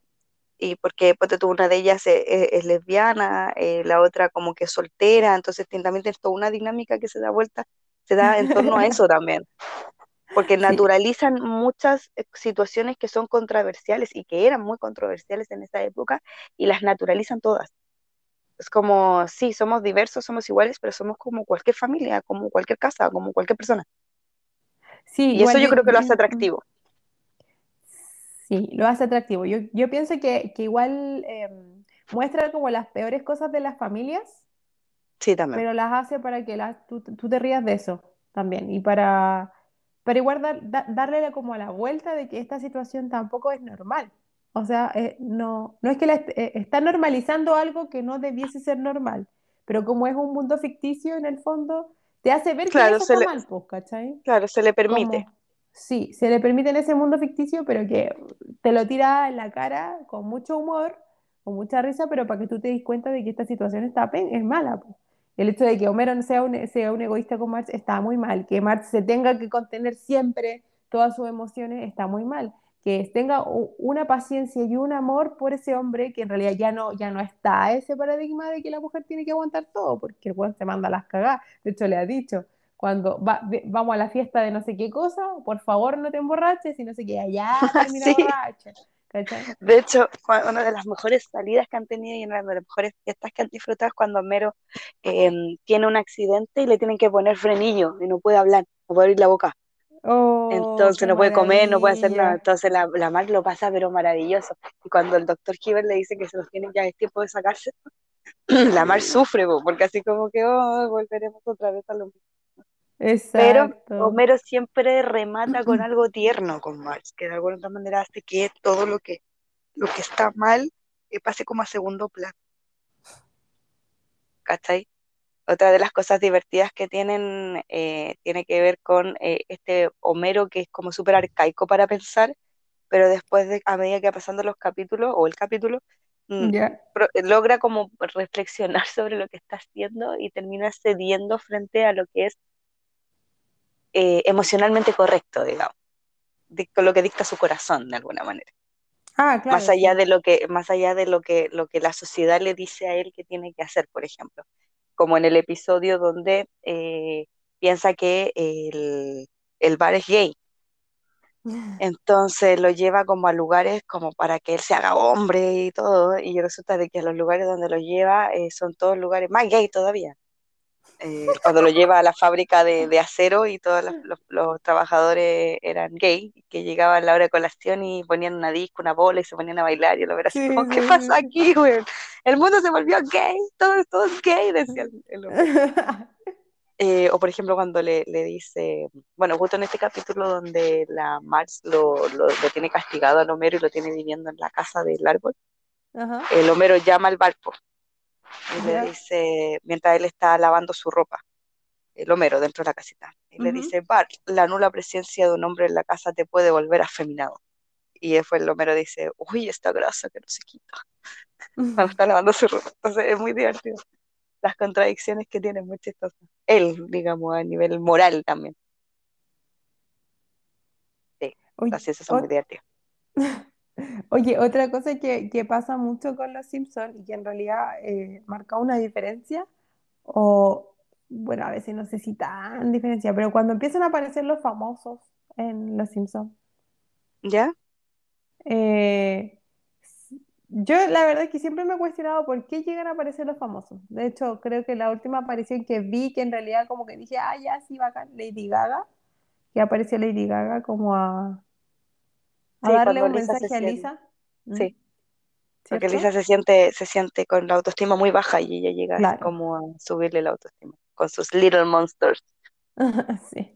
y porque pues, una de ellas es, es lesbiana, eh, la otra como que es soltera, entonces también tiene toda una dinámica que se da vuelta, se da en torno a eso también, porque sí, naturalizan muchas eh, situaciones que son controversiales y que eran muy controversiales en esa época y las naturalizan todas. Es como, sí, somos diversos, somos iguales, pero somos como cualquier familia, como cualquier casa, como cualquier persona. sí, Y eso yo yo, creo que lo hace atractivo. sí, lo hace atractivo. Yo, yo pienso que, que igual em, muestra como las peores cosas de las familias, Sí, también. pero las hace para que las, tú, tú te rías de eso también y para, para igual dar- da- darle como la vuelta de que esta situación tampoco es normal. O sea, eh, no, no es que la est- eh, está normalizando algo que no debiese ser normal, pero como es un mundo ficticio en el fondo, te hace ver que Claro, eso se está le, mal, pues, ¿cachai? claro, se le permite. Como, sí, se le permite en ese mundo ficticio, pero que te lo tira en la cara con mucho humor, con mucha risa, pero para que tú te des cuenta de que esta situación está es mala, pues. El hecho de que Homero no sea un, sea un egoísta con Marge está muy mal, que Marge se tenga que contener siempre todas sus emociones está muy mal, que tenga una paciencia y un amor por ese hombre que en realidad ya no, ya no está ese paradigma de que la mujer tiene que aguantar todo, porque el weón se manda las cagadas, de hecho le ha dicho cuando va- vamos a la fiesta de no sé qué cosa, por favor no te emborraches y no sé qué, allá termina Sí, borracha, ¿cachai? De hecho, una de las mejores salidas que han tenido y una de las mejores fiestas que han disfrutado es cuando Homero em, tiene un accidente y le tienen que poner frenillo y no puede hablar, no puede abrir la boca. Oh, Entonces no puede comer, no puede hacer nada. Entonces la, la Mar lo pasa pero maravilloso. Y cuando el doctor Hibbert le dice que se los tienen ya es tiempo de sacarse, la Mar sufre, po, porque así como que oh, volveremos otra vez a lo mismo. Pero Exacto. Homero siempre remata con algo tierno con Marge, que de alguna otra manera hace que todo lo que, lo que está mal eh, pase como a segundo plano, ¿cachai? Otra de las cosas divertidas que tienen eh, tiene que ver con eh, este Homero que es como súper arcaico para pensar, pero después de, a medida que va pasando los capítulos o el capítulo, mm, pro- logra como reflexionar sobre lo que está haciendo y termina cediendo frente a lo que es eh, emocionalmente correcto, digamos, dicta lo que dicta su corazón de alguna manera. Ah, Más claro, allá sí. de lo que, más allá de lo que, lo que la sociedad le dice a él que tiene que hacer, por ejemplo. Como en el episodio donde eh, piensa que el, el bar es gay. Entonces lo lleva como a lugares como para que él se haga hombre y todo, y resulta de que los lugares donde lo lleva eh, son todos lugares más gay todavía. Eh, cuando lo lleva a la fábrica de, de acero y todos los, trabajadores eran gay, que llegaban a la hora de colación y ponían una disco, una bola y se ponían a bailar. Yo lo veía Sí, así como, ¿qué pasa aquí, güey? El mundo se volvió gay, todo, todo es gay, decía el, el hombre. Eh, o por ejemplo cuando le, le dice, bueno, justo en este capítulo donde la Marx lo, lo, lo tiene castigado al Homero y lo tiene viviendo en la casa del árbol, Ajá, el Homero llama al barco y le dice, mientras él está lavando su ropa, el Homero dentro de la casita. Y le dice, Bart, la nula presencia de un hombre en la casa te puede volver afeminado. Y después el Homero dice, uy, esta grasa que no se quita cuando está lavando su ropa. Entonces es muy divertido. Las contradicciones que tiene, muy chistosas. Él, digamos, a nivel moral también. Sí, Oye, así eso son muy divertidos. Oye, otra cosa que, que pasa mucho con los Simpsons y que en realidad eh, marca una diferencia, o bueno, a veces no sé si tan diferencia, pero cuando empiezan a aparecer los famosos en los Simpsons, ¿Ya? eh, yo la verdad es que siempre me he cuestionado por qué llegan a aparecer los famosos. De hecho, creo que la última aparición que vi, que en realidad como que dije, ah, ya sí, bacán, Lady Gaga, que apareció Lady Gaga como a, a Sí, darle un Lisa mensaje a Lisa, ¿Mm? sí, porque Lisa se siente, se siente con la autoestima muy baja y ella llega Claro. como a subirle la autoestima con sus Little Monsters. Sí.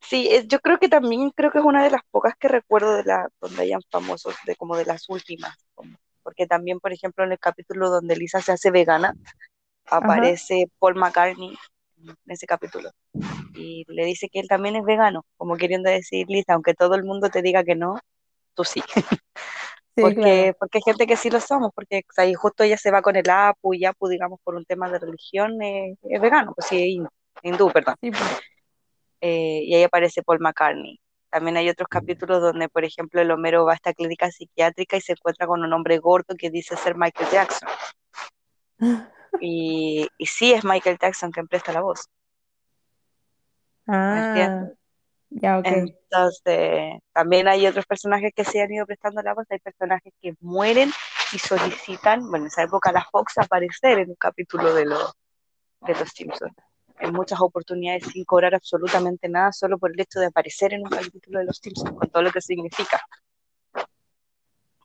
Sí, es- yo creo que también creo que es una de las pocas que recuerdo de la donde hayan famosos, de como de las últimas, como- porque también, por ejemplo, en el capítulo donde Lisa se hace vegana, aparece Paul McCartney en ese capítulo y le dice que él también es vegano, como queriendo decir, Lisa, aunque todo el mundo te diga que no, tú sí. porque, porque hay gente que sí lo somos, porque ahí justo ella se va con el Apu y Apu, digamos, por un tema de religión, es vegano, pues sí, hindú, perdón. Pues. Eh, y ahí aparece Paul McCartney. También hay otros capítulos donde, por ejemplo, el Homero va a esta clínica psiquiátrica y se encuentra con un hombre gordo que dice ser Michael Jackson. Y, y sí es Michael Jackson quien presta la voz. Ah, ya, ok. Entonces, también hay otros personajes que se han ido prestando la voz, hay personajes que mueren y solicitan, bueno, en esa época la Fox aparecer en un capítulo de, los de Los Simpsons, en muchas oportunidades sin cobrar absolutamente nada, solo por el hecho de aparecer en un capítulo de Los Simpsons, con todo lo que significa.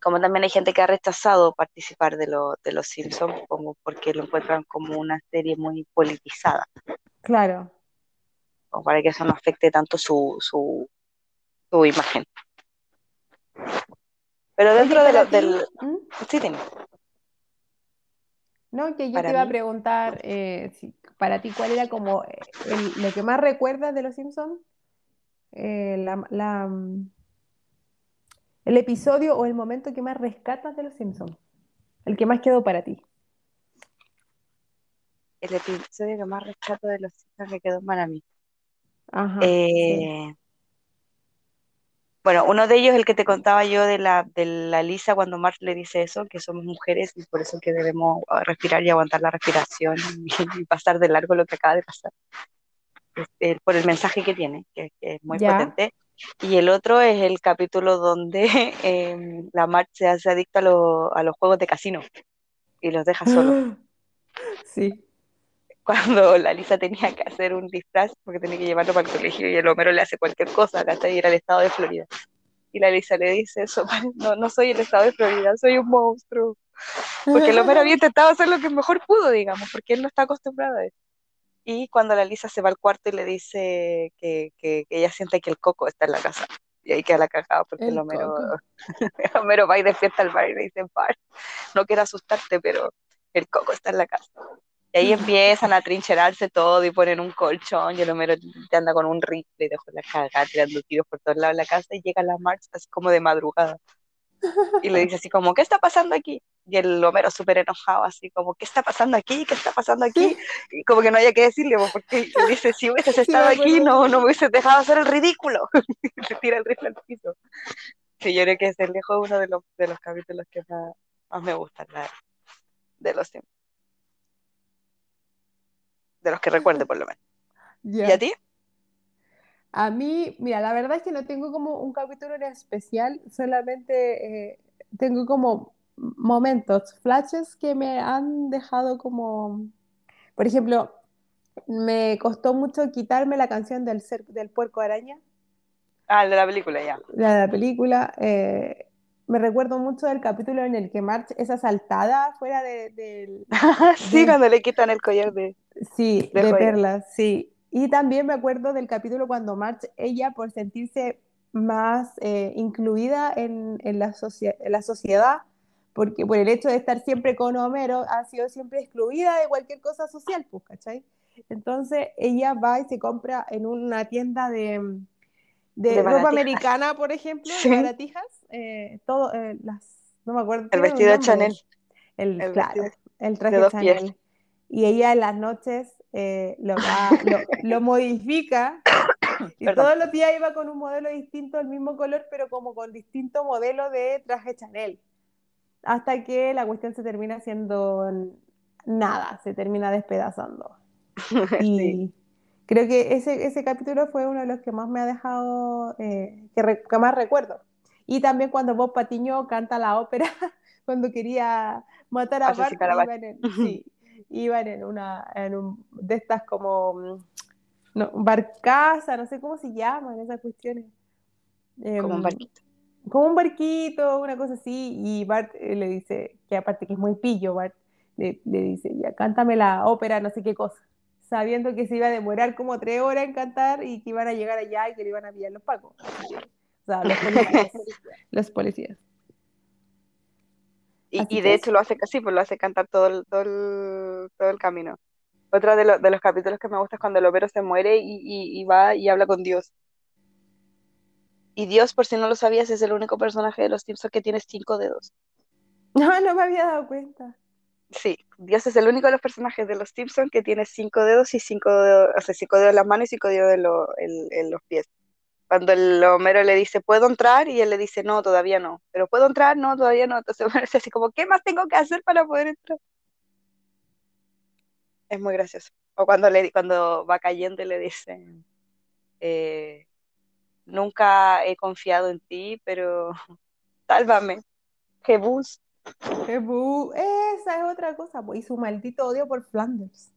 Como también hay gente que ha rechazado participar de, lo, de Los Simpsons, como porque lo encuentran como una serie muy politizada. Claro o para que eso no afecte tanto su, su, su imagen. Pero dentro de lo, del... ¿Mm? Sí, dime. No, que yo te iba a preguntar, eh, para ti, ¿cuál era como lo que más recuerdas de Los Simpsons? Eh, la, el episodio o el momento que más rescatas de Los Simpsons. El que más quedó para ti. El episodio que más rescato de Los Simpsons que quedó para mí. Eh, bueno, uno de ellos, el que te contaba yo de la, de la Lisa, cuando Marx le dice eso, que somos mujeres y por eso que debemos respirar y aguantar la respiración y, pasar de largo lo que acaba de pasar. Este, por el mensaje que tiene, que, es muy potente. Y el otro es el capítulo donde em, la March se hace adicta a, a los juegos de casino y los deja solos. Sí cuando la Lisa tenía que hacer un disfraz porque tenía que llevarlo para el colegio y el Homero le hace cualquier cosa, hasta ir al estado de Florida. Y la Lisa le dice eso, no, no soy el estado de Florida, soy un monstruo. Porque el Homero había intentado hacer lo que mejor pudo, digamos, porque él no está acostumbrado a eso. Y cuando la Lisa se va al cuarto y le dice que, que, ella siente que el coco está en la casa. Y ahí queda la cagada porque el, Homero, Homero va y despierta al bar y le dice, bar, no quiero asustarte, pero el coco está en la casa. Y ahí empiezan a trincherarse todo y ponen un colchón y el Homero te anda con un rifle y dejó la cagada tirando tiros por todos lados de la casa y llega la Marx así como de madrugada. Y le dice así como, ¿qué está pasando aquí? Y el Homero súper enojado, así como, ¿qué está pasando aquí? ¿Qué está pasando aquí? Y como que no haya que decirle, porque le dice, si hubieses estado aquí, no, no me hubieses dejado hacer el ridículo. y se tira el rifle al piso. Sí, yo creo que es el lejos uno de los, de los capítulos que más, me gustan, de los tiempos de los que recuerde por lo menos. ¿Y a ti? A mí, mira, la verdad es que no tengo como un capítulo en especial, solamente eh, tengo como momentos, flashes que me han dejado como, por ejemplo, me costó mucho quitarme la canción del, del puerco araña. Ah, de la película, ya. La de la película. Eh, me recuerdo mucho del capítulo en el que March es asaltada fuera de, sí, cuando le quitan el collar de... Sí, de, perlas, sí. Y también me acuerdo del capítulo cuando March, ella por sentirse más eh, incluida en, la en, la sociedad, porque por el hecho de estar siempre con Homero, ha sido siempre excluida de cualquier cosa social, pues, ¿cachai? Entonces ella va y se compra en una tienda de, de, ropa americana, por ejemplo, de baratijas, eh, todo, eh, las, no me acuerdo. El vestido de Chanel. El, claro, el traje de Chanel. Y ella en las noches eh, lo, lo, modifica y todos los días iba con un modelo distinto, el mismo color, pero como con distinto modelo de traje Chanel. Hasta que la cuestión se termina siendo nada, se termina despedazando. Y, creo que ese, ese capítulo fue uno de los que más me ha dejado, eh, que, más recuerdo. Y también cuando Bob Patiño canta la ópera, cuando quería matar a Bart, sí, iban en una, en un, de estas como, no, barcaza, no sé cómo se llaman esas cuestiones. como un em, barquito. Como un barquito, una cosa así, y Bart eh, le dice, que aparte que es muy pillo, Bart le, le dice, ya, cántame la ópera, no sé qué cosa sabiendo que se iba a demorar como tres horas en cantar y que iban a llegar allá y que le iban a pillar los pacos. O sea, los policías. los policías. Y, y de hecho lo hace casi, pues lo hace cantar todo el, todo el, todo el camino. Otro de, lo- de los capítulos que me gusta es cuando el Homero se muere y, y- y va y habla con Dios. Y Dios, por si no lo sabías, es el único personaje de los Simpsons que tiene cinco dedos. No, no me había dado cuenta. Sí, Dios es el único de los personajes de los Simpsons que tiene cinco dedos y cinco dedos, o sea, cinco dedos en las manos y cinco dedos en, lo- en- en los pies. Cuando el Homero le dice, ¿puedo entrar? Y él le dice, no, todavía no. Pero ¿puedo entrar? No, todavía no. Entonces así como, ¿qué más tengo que hacer para poder entrar? Es muy gracioso. O cuando, le, cuando va cayendo y le dice, eh, nunca he confiado en ti, pero sálvame. Qué bu- Esa es otra cosa, y su maldito odio por Flanders.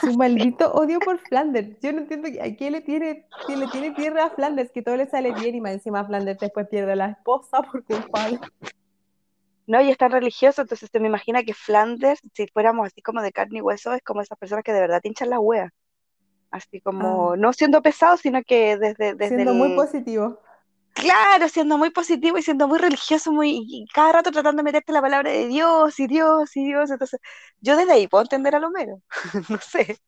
Su maldito odio por Flanders. Yo no entiendo a qué le tiene, que le tiene tierra a Flanders, que todo le sale bien y más encima Flanders después pierde a la esposa por culpa de... No, y es tan religioso, entonces te me imagina que Flanders, si fuéramos así como de carne y hueso, es como esas personas que de verdad te hinchan la wea. Así como, Ah, no siendo pesado, sino que desde, desde siendo muy positivo. Claro, siendo muy positivo y siendo muy religioso, muy, y cada rato tratando de meterte la palabra de Dios y Dios y Dios. Entonces, yo desde ahí puedo entender a Homero, no sé.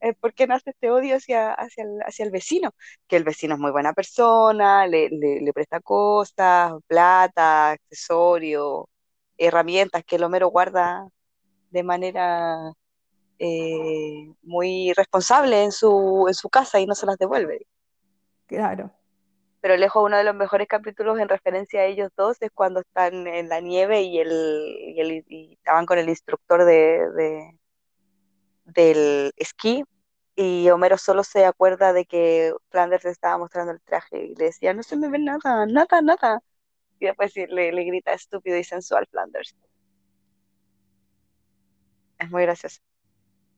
eh, por qué nace este odio hacia, hacia el, hacia el vecino, que el vecino es muy buena persona, le, le, le presta cosas, plata, accesorios, herramientas que el Homero guarda de manera eh, muy responsable en su, en su casa y no se las devuelve. Claro. Pero lejos uno de los mejores capítulos en referencia a ellos dos es cuando están en la nieve y, el, y, el, y estaban con el instructor de, de del esquí y Homero solo se acuerda de que Flanders le estaba mostrando el traje y le decía, no se me ve nada, nada, nada. Y después le, le grita estúpido y sensual Flanders. Es muy gracioso.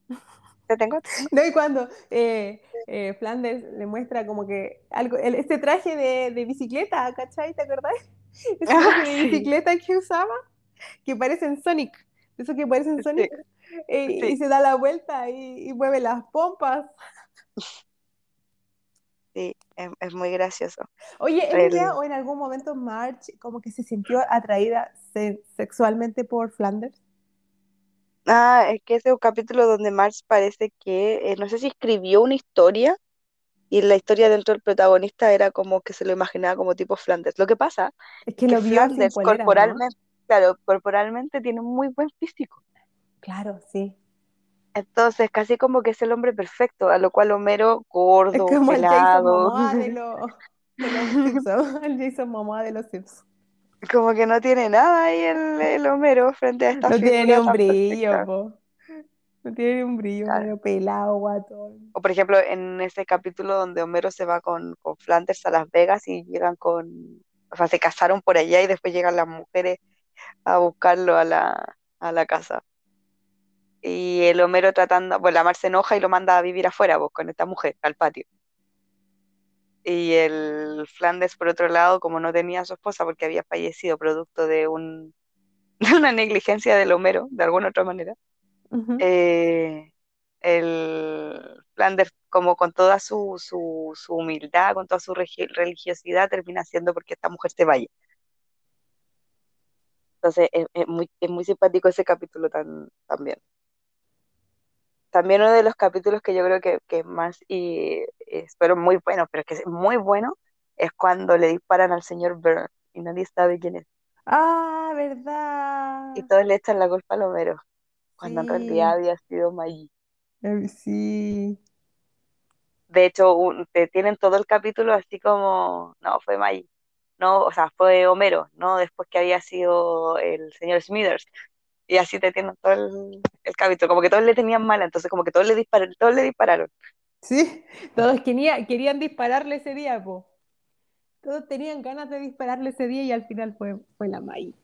¿Te tengo? ¿Te tengo? No, y cuando eh, eh, Flanders le muestra como que algo, el- este traje de, de bicicleta, ¿cachai? ¿Te acordás? Ese traje Ah, de sí, bicicleta que usaba, que parece en Sonic, eso que parece en sí, Sonic, eh, y se da la vuelta y, y mueve las pompas. sí, es, es muy gracioso. Oye, El, o en algún momento Marge como que se sintió atraída se- sexualmente por Flanders. Ah, es que ese es un capítulo donde Marge parece que, eh, no sé si escribió una historia y la historia dentro del protagonista era como que se lo imaginaba como tipo Flanders. Lo que pasa Es que que lo Flanders corporalmente, claro, corporalmente tiene un muy buen físico. Claro, sí. Entonces, casi como que es el hombre perfecto, a lo cual Homero, Es gordo, como el Jason pelado, Momoa de los, de los Simpsons, el Jason Momoa de los Simpsons. Como que no tiene nada ahí el, el Homero frente a esta No tiene ni un brillo, po. No tiene ni un brillo, Claro. medio pelado, guatón. O por ejemplo, en ese capítulo donde Homero se va con, con Flanders a Las Vegas y llegan con, o sea, se casaron por allá y después llegan las mujeres a buscarlo a la, a la casa. Y el Homero tratando, bueno, la Mar se enoja y lo manda a vivir afuera, pues, con esta mujer, al patio. Y el Flanders, por otro lado, como no tenía a su esposa porque había fallecido producto de un, de una negligencia del Homero, de alguna otra manera, eh, el Flanders, como con toda su, su, su humildad, con toda su religiosidad, termina haciendo porque esta mujer se vaya. Entonces, es, es muy, es muy simpático ese capítulo tan, también. También uno de los capítulos que yo creo que, que más y espero muy bueno, pero que es muy bueno, es cuando le disparan al señor Burns y nadie sabe quién es. Ah, Y ¿verdad? todos le echan la culpa al Homero, cuando en realidad había sido Maggie. eh, sí. De hecho, un- te tienen todo el capítulo así como, no, fue Maggie. No, o sea, fue Homero, ¿no? Después que había sido el señor Smithers. Y así te tienen todo el, el capítulo, como que todos le tenían mala, entonces como que todos le dispararon, todos le dispararon. Sí, todos quería- querían dispararle ese día, po. Todos tenían ganas de dispararle ese día y al final fue, fue la May.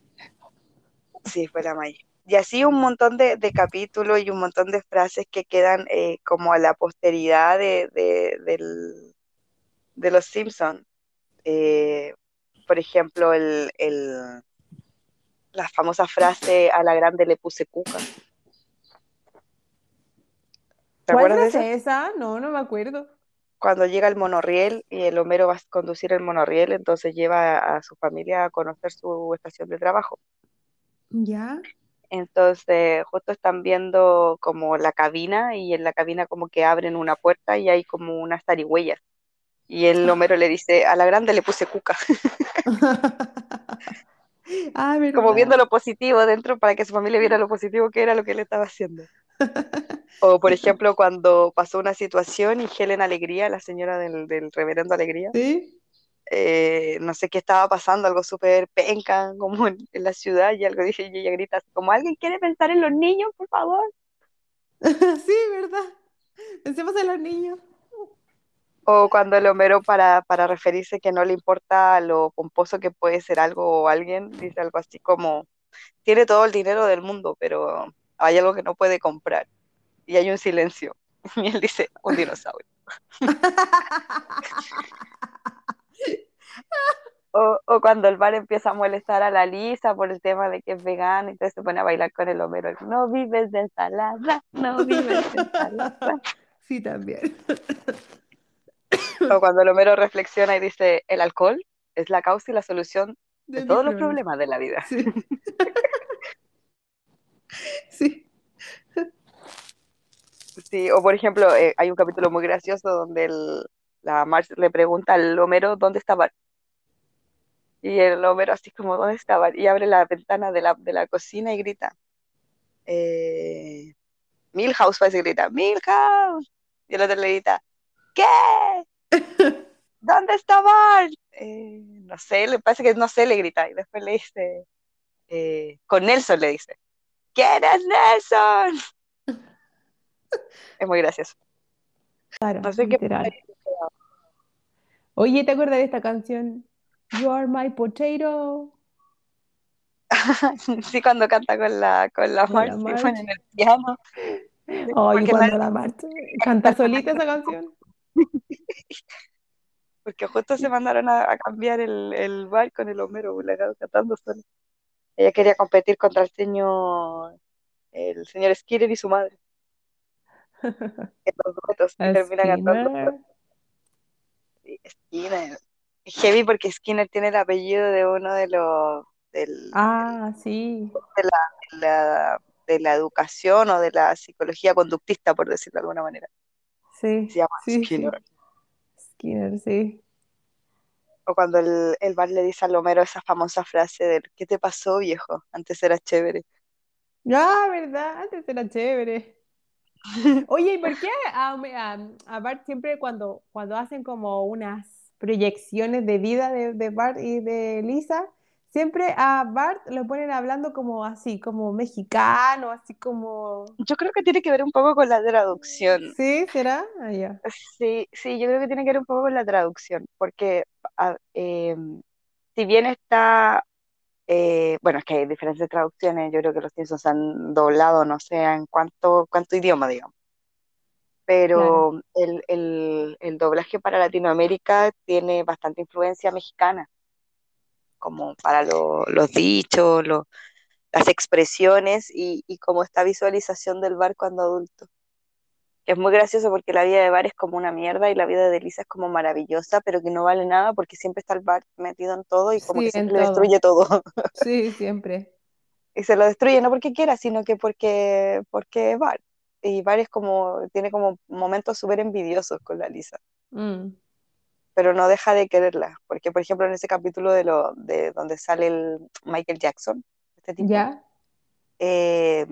Sí, fue la Maggie. Y así un montón de, de capítulos y un montón de frases que quedan eh, como a la posteridad de, de, del- de los Simpsons. Eh, por ejemplo, el, el, la famosa frase a la grande le puse cuca. ¿Te ¿Cuál acuerdas de esa? No, no me acuerdo. Cuando llega el monorriel y el Homero va a conducir el monorriel, entonces lleva a, a su familia a conocer su estación de trabajo. ¿Ya? Entonces, justo están viendo como la cabina y en la cabina como que abren una puerta y hay como unas zarigüeyas. Y el Homero le dice, a la grande le puse cuca, Ah, como viendo lo positivo dentro para que su familia viera lo positivo que era lo que él estaba haciendo. O, por ejemplo, cuando pasó una situación y Helen Alegría, la señora del, del reverendo Alegría, ¿Sí? eh, no sé qué estaba pasando, algo súper penca como en, en la ciudad y algo dije, y ella grita como, ¿alguien quiere pensar en los niños, por favor? Sí, ¿verdad? Pensemos en los niños. O cuando el Homero para, para referirse que no le importa lo pomposo que puede ser algo o alguien, dice algo así como, tiene todo el dinero del mundo, pero hay algo que no puede comprar. Y hay un silencio. Y él dice, un dinosaurio. O, o cuando el bar empieza a molestar a la Lisa por el tema de que es vegana, entonces se pone a bailar con el Homero. No vives de ensalada, no vives de ensalada. Sí, también. O cuando el Homero reflexiona y dice, el alcohol es la causa y la solución de todos los problemas. problemas de la vida. Sí, sí. Sí, o por ejemplo, eh, hay un capítulo muy gracioso donde el, la Marge le pregunta al Homero dónde está Bart. Y el Homero así como, ¿dónde está Bart? Y abre la ventana de la, de la cocina y grita, eh, Milhouse parece que grita, Milhouse. Y el otro le grita, ¿qué? ¿Dónde está Bart? Eh, no sé, le parece que no sé, le grita. Y después le dice, eh, con Nelson le dice, ¿quién es Nelson? Es muy gracioso. Claro, No sé qué literal. Oye, ¿te acuerdas de esta canción? You are my potato. Sí, cuando canta con la, con la Con la March. el piano, Ay, porque, nadie- cuando la March canta solita esa canción. porque justo se mandaron a, a cambiar el, el bar con el Homero Bulagado cantando solo. Ella quería competir contra el señor, el señor Skinner y su madre en los duetos termina cantando. Skinner. Heavy porque Skinner tiene el apellido de uno de los del, del- Ah, sí. de la, de la, de la educación o de la psicología conductista, por decirlo de alguna manera. Sí, Se llama sí, Skinner. Skinner, sí. O cuando el, el Bart le dice al Homero esa famosa frase de ¿qué te pasó, viejo? Antes era chévere. Ah, ¿verdad? Antes era chévere. Oye, ¿y por qué a, a- a Bart siempre cuando, cuando hacen como unas proyecciones de vida de, de Bart y de Lisa, siempre a Bart lo ponen hablando como así, como mexicano, así como... Yo creo que tiene que ver un poco con la traducción. ¿Sí? ¿Será? Ah. Sí, sí, yo creo que tiene que ver un poco con la traducción, porque a- eh, si bien está, eh, bueno, es que hay diferentes traducciones, yo creo que los Simpsons se han doblado, no sé en cuánto, cuánto idioma, digamos, Claro. pero el, el, el doblaje para Latinoamérica tiene bastante influencia mexicana, como para lo- los dichos, lo- las expresiones y, y como esta visualización del bar cuando adulto. que es muy gracioso porque la vida de Bar es como una mierda y la vida de Lisa es como maravillosa, pero que no vale nada porque siempre está el Bar metido en todo y como Sí, que siempre todo. destruye todo. Sí, siempre. Y se lo destruye no porque quiera, sino que porque, porque es Bar. Y Bar es como, tiene como momentos súper envidiosos con la Lisa, Mm. Pero no deja de quererla. Porque, por ejemplo, en ese capítulo de, lo, de donde sale el Michael Jackson, este tipo, eh,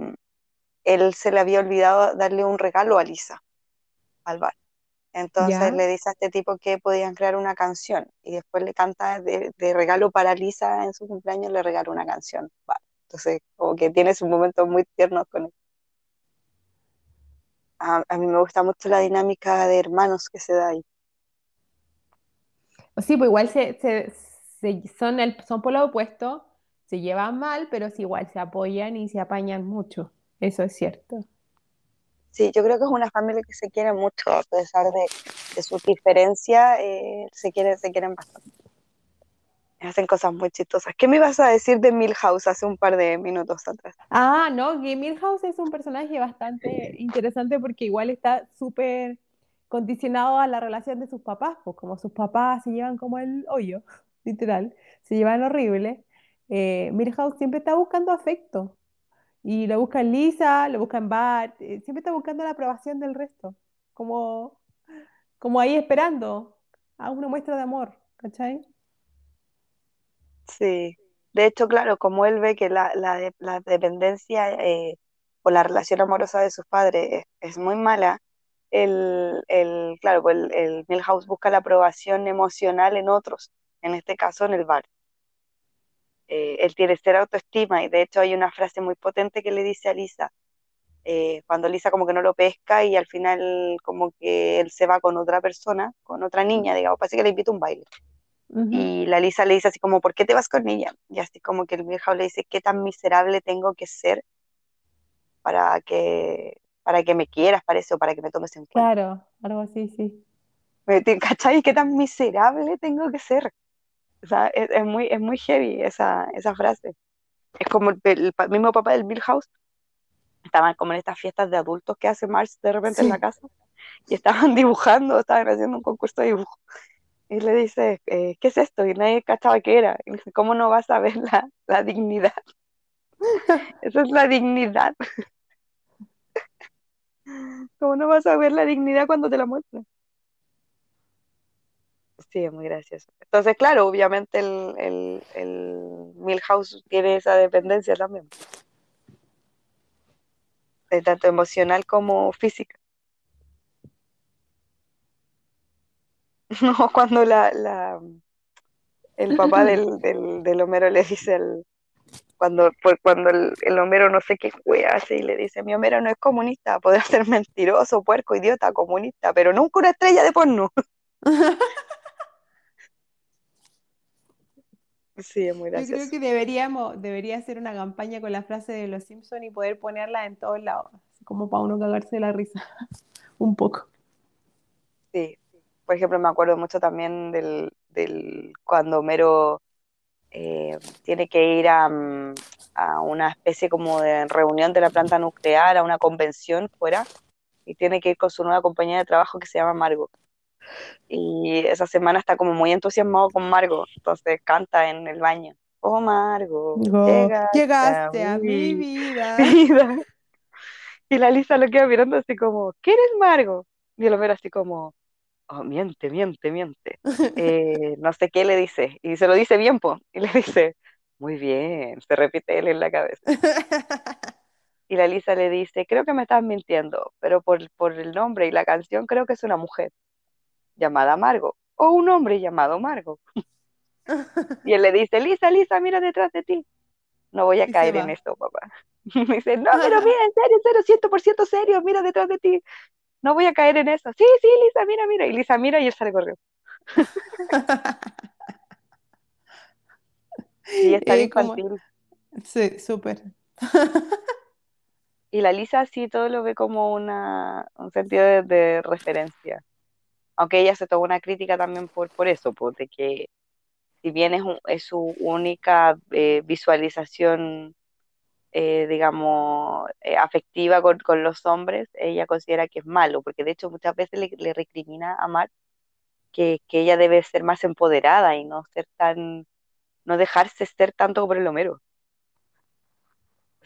él se le había olvidado darle un regalo a Lisa, al Bar. Entonces le dice a este tipo que podían crear una canción y después le canta de, de regalo para Lisa en su cumpleaños, le regala una canción. Vale. Entonces, como que tiene sus momentos muy tiernos con él. A, a mí me gusta mucho la dinámica de hermanos que se da ahí. Sí, pues igual se, se- se- son, el, son por lo opuesto, se llevan mal, pero sí igual se apoyan y se apañan mucho. Eso es cierto. Sí, yo creo que es una familia que se quiere mucho, a pesar de, de sus diferencias, eh, se quieren, se quieren bastante. Hacen cosas muy chistosas. ¿Qué me ibas a decir de Milhouse hace un par de minutos atrás? Ah, no, que Milhouse es un personaje bastante interesante porque igual está súper condicionado a la relación de sus papás, pues como sus papás se llevan como el hoyo, literal, se llevan horrible. eh, siempre está buscando afecto. Y lo busca en Lisa, lo busca en Bart, eh, siempre está buscando la aprobación del resto. Como, como ahí esperando a una muestra de amor, ¿cachai? Sí. De hecho, claro, como él ve que la, la, la dependencia eh, o la relación amorosa de sus padres es, es muy mala, el, el, claro, pues el, el Milhouse busca la aprobación emocional en otros, en este caso en el bar. Eh, él tiene cero autoestima y de hecho hay una frase muy potente que le dice a Lisa, eh, cuando Lisa como que no lo pesca y al final como que él se va con otra persona, con otra niña, digamos, parece que le invita a un baile. Y la Lisa le dice así como, ¿por qué te vas con ella? Y así como que el Milhouse le dice, ¿qué tan miserable tengo que ser para que, para que me quieras, parece, o para que me tomes en cuenta? Claro, algo así, sí. ¿Me- te- ¿Cachai? ¿Qué tan miserable tengo que ser? O sea, es, es muy, es muy heavy esa, esa frase. Es como el, mismo papá del Milhouse, estaban como en estas fiestas de adultos que hace Marge de repente en la casa, y estaban dibujando, estaban haciendo un concurso de dibujo. Y le dice, eh, ¿qué es esto? Y nadie cachaba qué era. Y le dice, ¿cómo no vas a ver la, la dignidad? Esa es la dignidad. ¿Cómo no vas a ver la dignidad cuando te la muestran? Sí, muy gracioso. Entonces, claro, obviamente el, el, el Milhouse tiene esa dependencia también, tanto emocional como física. No, cuando la, la, el papá del, del, del Homero le dice al, cuando, por, cuando el, el Homero no sé qué wea hace y le dice, mi Homero no es comunista, podrá ser mentiroso, puerco, idiota, comunista, pero nunca una estrella de porno. Sí, es muy Yo creo gracioso. que deberíamos, debería hacer una campaña con la frase de los Simpson y poder ponerla en todos lados, como para uno cagarse de la risa, un poco. Sí. Por ejemplo, me acuerdo mucho también del, del cuando Homero eh, tiene que ir a, mm, a una especie como de reunión de la planta nuclear, a una convención fuera, y tiene que ir con su nueva compañera de trabajo que se llama Margo. Y esa semana está como muy entusiasmado con Margo, entonces canta en el baño. Oh Margo, llegaste a llegaste a mi vida. vida. Y la Lisa lo queda mirando así como, ¿quién es Margo? Y el Homero así como, oh, miente, miente, miente. Eh, no sé qué le dice. Y se lo dice bien, po. Y le dice, muy bien, se repite él en la cabeza. Y la Lisa le dice, creo que me estás mintiendo, pero por, por el nombre y la canción creo que es una mujer llamada Margo. O un hombre llamado Margo. Y él le dice, Lisa, Lisa, mira detrás de ti. No voy a Y caer en esto, papá. Y me dice, no, pero mira, en serio, en serio, ciento por ciento serio, mira detrás de ti. No voy a caer en eso. Sí, sí, Lisa, mira, mira. Y Lisa mira y él sale corriendo. Y ella es tan Eh, como, infantil. sí, súper. Y la Lisa sí todo lo ve como una, un sentido de, de referencia. Aunque ella se tomó una crítica también por, por eso, porque que si bien es, un- es su única eh, visualización, eh, digamos, eh, afectiva con, con los hombres, ella considera que es malo, porque de hecho muchas veces le, le recrimina a Mark que, que ella debe ser más empoderada y no ser tan, no dejarse ser tanto por el Homero.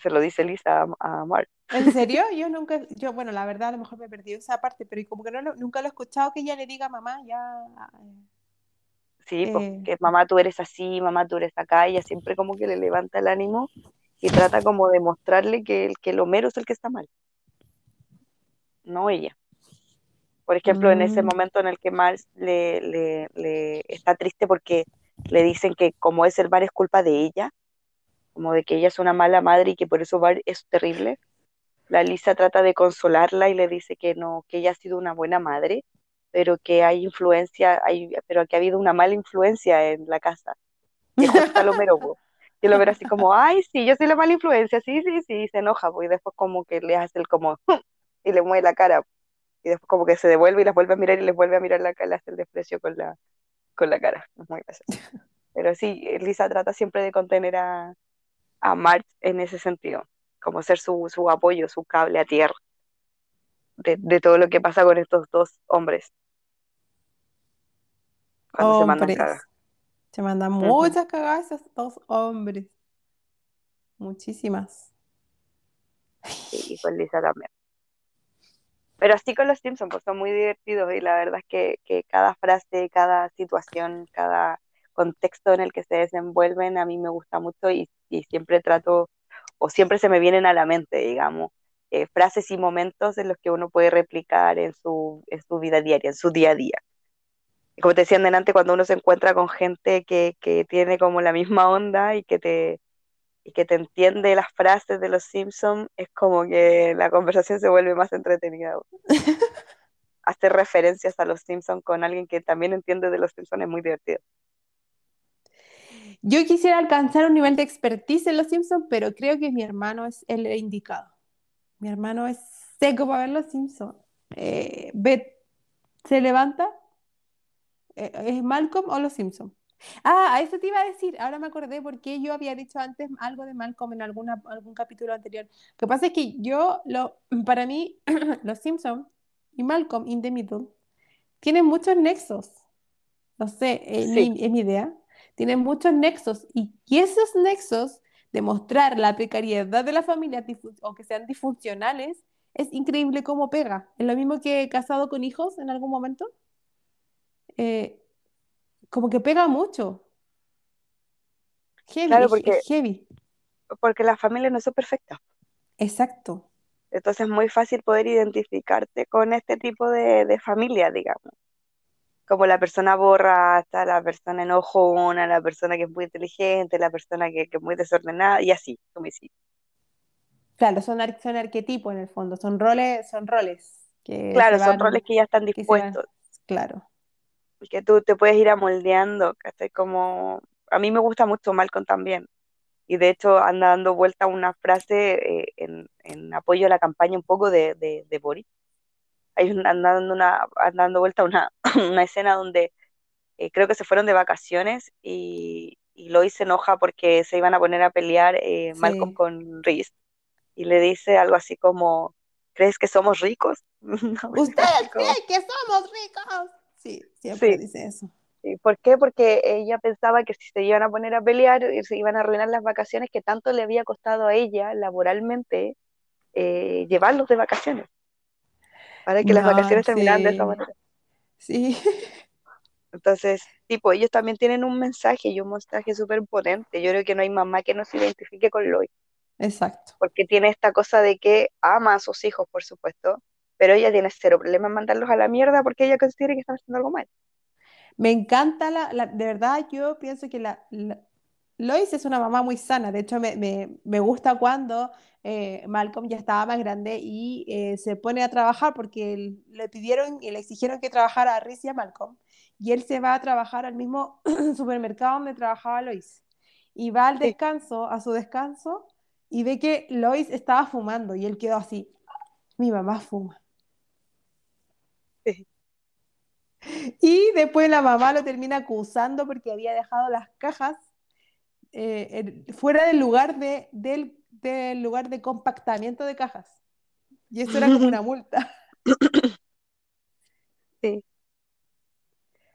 Se lo dice Lisa a, a Mark. ¿En serio? Yo nunca, yo, bueno, la verdad, a lo mejor me he perdido esa parte, pero como que no nunca lo he escuchado que ella le diga a mamá, ya. Sí, pues eh, que mamá tú eres así, mamá tú eres acá, ella siempre como que le levanta el ánimo y trata como de mostrarle que el, que el Homero es el que está mal, no ella. Por ejemplo, en ese mm, momento en el que Miles le, le, le está triste porque le dicen que como es el bar es culpa de ella, como de que ella es una mala madre y que por eso bar es terrible, la Lisa trata de consolarla y le dice que no, que ella ha sido una buena madre, pero que hay influencia, hay, pero que ha habido una mala influencia en la casa y después está el Homero, po. Y el Homero así como, ay, sí, yo soy la mala influencia, sí, sí, sí, y se enoja, y después como que le hace el como, y le mueve la cara, y después como que se devuelve y las vuelve a mirar y les vuelve a mirar la cara, le hace el desprecio con la, con la cara, es muy gracioso. Pero sí, Lisa trata siempre de contener a, a Marge en ese sentido, como ser su, su apoyo, su cable a tierra de, de todo lo que pasa con estos dos hombres cuando se mandan cagas. Se mandan muchas cagadas esos dos hombres. Muchísimas. sí, y con Lisa también. Pero así con los Simpsons, pues son muy divertidos y la verdad es que, que cada frase, cada situación, cada contexto en el que se desenvuelven a mí me gusta mucho y, y siempre trato, o siempre se me vienen a la mente, digamos, eh, frases y momentos en los que uno puede replicar en su, en su vida diaria, en su día a día. Como te decían delante, cuando uno se encuentra con gente que, que tiene como la misma onda y que te, y que te entiende las frases de los Simpsons, es como que la conversación se vuelve más entretenida hacer referencias a los Simpsons con alguien que también entiende de los Simpsons es muy divertido. Yo quisiera alcanzar un nivel de expertise en los Simpsons, pero creo que mi hermano es el indicado. Mi hermano es seco para ver los Simpsons. Eh, ve- se levanta, ¿es Malcolm o los Simpsons? Ah, a eso te iba a decir, ahora me acordé porque yo había dicho antes algo de Malcolm en alguna, algún capítulo anterior. Lo que pasa es que yo, lo, para mí, los Simpsons y Malcolm in the Middle tienen muchos nexos. No sé, es Sí, mi, es mi idea. Tienen muchos nexos y, y esos nexos de mostrar la precariedad de las familias o que sean disfuncionales es increíble cómo pega. Es lo mismo que casado con hijos en algún momento. Eh, como que pega mucho. Heavy, claro, porque, heavy. porque las familias no son perfectas. Exacto. Entonces es muy fácil poder identificarte con este tipo de, de familia, digamos. Como la persona borracha, la persona enojona, la persona que es muy inteligente, la persona que, que es muy desordenada, y así, como así. Claro, son, ar- son arquetipos en el fondo, son roles, son roles que Claro, son roles que ya están van, dispuestos, claro. Y que tú te puedes ir amoldeando, ¿cachai? Como, a mí me gusta mucho Malcolm también. Y de hecho anda dando vuelta una frase eh, en, en apoyo a la campaña un poco de, de, de Boris. Hay un- anda dando, una, anda dando vuelta una, una escena donde eh, creo que se fueron de vacaciones y, y Lois se enoja porque se iban a poner a pelear eh, Malcolm Sí. con Reese y le dice algo así como, ¿crees que somos ricos? ¿Ustedes creen que somos ricos? Sí, siempre sí, dice eso. sí. ¿Por qué? Porque ella pensaba que si se iban a poner a pelear se iban a arruinar las vacaciones que tanto le había costado a ella laboralmente eh, llevarlos de vacaciones, para que las vacaciones terminaran de esa sí, manera. sí, Entonces, tipo, ellos también tienen un mensaje y un mensaje súper potente. Yo creo que no hay mamá que no se identifique con Lois, exacto. porque tiene esta cosa de que ama a sus hijos, por supuesto, pero ella tiene cero problema en mandarlos a la mierda porque ella considera que están haciendo algo mal. Me encanta la, la- de verdad yo pienso que la, la- Lois es una mamá muy sana, de hecho me, me- me gusta cuando eh, Malcolm ya estaba más grande y eh, se pone a trabajar porque él- le pidieron y le exigieron que trabajara a Reese y a Malcolm y él se va a trabajar al mismo supermercado donde trabajaba Lois y va al Sí, descanso, a su descanso y ve que Lois estaba fumando y él quedó así, mi mamá fuma. Sí. Y después la mamá lo termina acusando porque había dejado las cajas eh, fuera del lugar de, del, del lugar de compactamiento de cajas. Y eso era como una multa. Sí,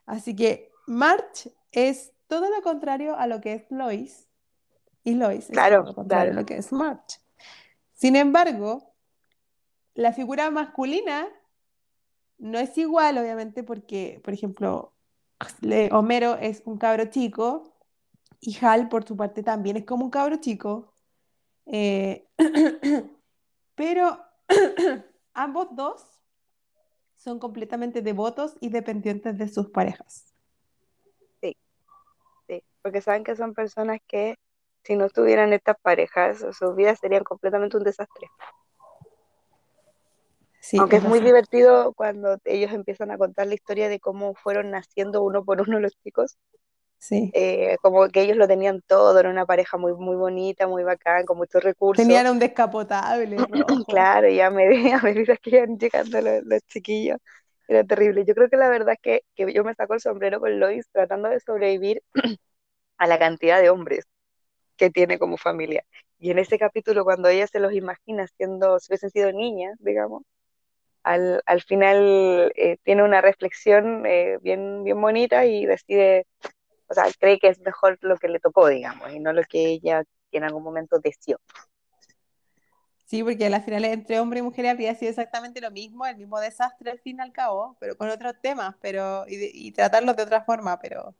Así que March es todo lo contrario a lo que es Lois. Y Lois es todo lo contrario a claro. lo que es March. Sin embargo, la figura masculina no es igual, obviamente, porque, por ejemplo, Homero es un cabro chico y Hal, por su parte, también es como un cabro chico. Eh, pero ambos dos son completamente devotos y dependientes de sus parejas. Sí, sí. Porque saben que son personas que si no tuvieran estas parejas, sus vidas serían completamente un desastre. Sí, Aunque es muy así. divertido cuando ellos empiezan a contar la historia de cómo fueron naciendo uno por uno los chicos Sí. eh, como que ellos lo tenían todo, era una pareja muy, muy bonita, muy bacán, con muchos recursos. Tenían un descapotable. Claro, y a medida, a medida que iban llegando los, los chiquillos, era terrible. Yo creo que la verdad es que, que yo me saco el sombrero con Lois tratando de sobrevivir a la cantidad de hombres que tiene como familia. Y en ese capítulo, cuando ella se los imagina siendo, si hubiesen sido niñas, digamos, al, al final eh, tiene una reflexión eh, bien, bien bonita y decide O sea, cree que es mejor lo que le tocó, digamos, y no lo que ella en algún momento deseó. Sí, porque a la final entre hombre y mujer habría sido exactamente lo mismo, el mismo desastre al fin y al cabo, pero con otros temas, pero y, y tratarlos de otra forma, pero,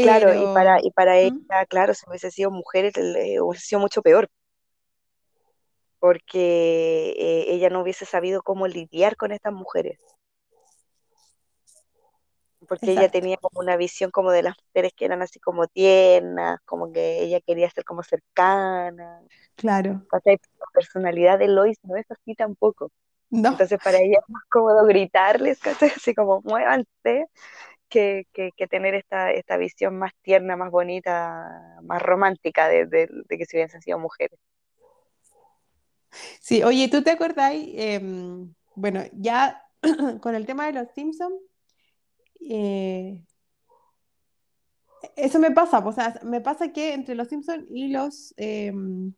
Claro, y para, y para ¿Mm? ella, claro, si hubiese sido mujer, hubiese sido mucho peor, porque eh, ella no hubiese sabido cómo lidiar con estas mujeres, porque ella tenía como una visión como de las mujeres que eran así como tiernas, como que ella quería ser como cercana, claro. La personalidad de Lois no es así tampoco. No, Entonces para ella es más cómodo gritarles, ¿cachai? Así como muévanse, que, que, que tener esta, esta visión más tierna, más bonita, más romántica de, de- de que si hubiesen sido mujeres. Sí, oye, ¿tú te acordáis? Em, bueno, ya con el tema de los Simpsons, eh, eso me pasa, o sea, me pasa que entre los Simpsons y los em,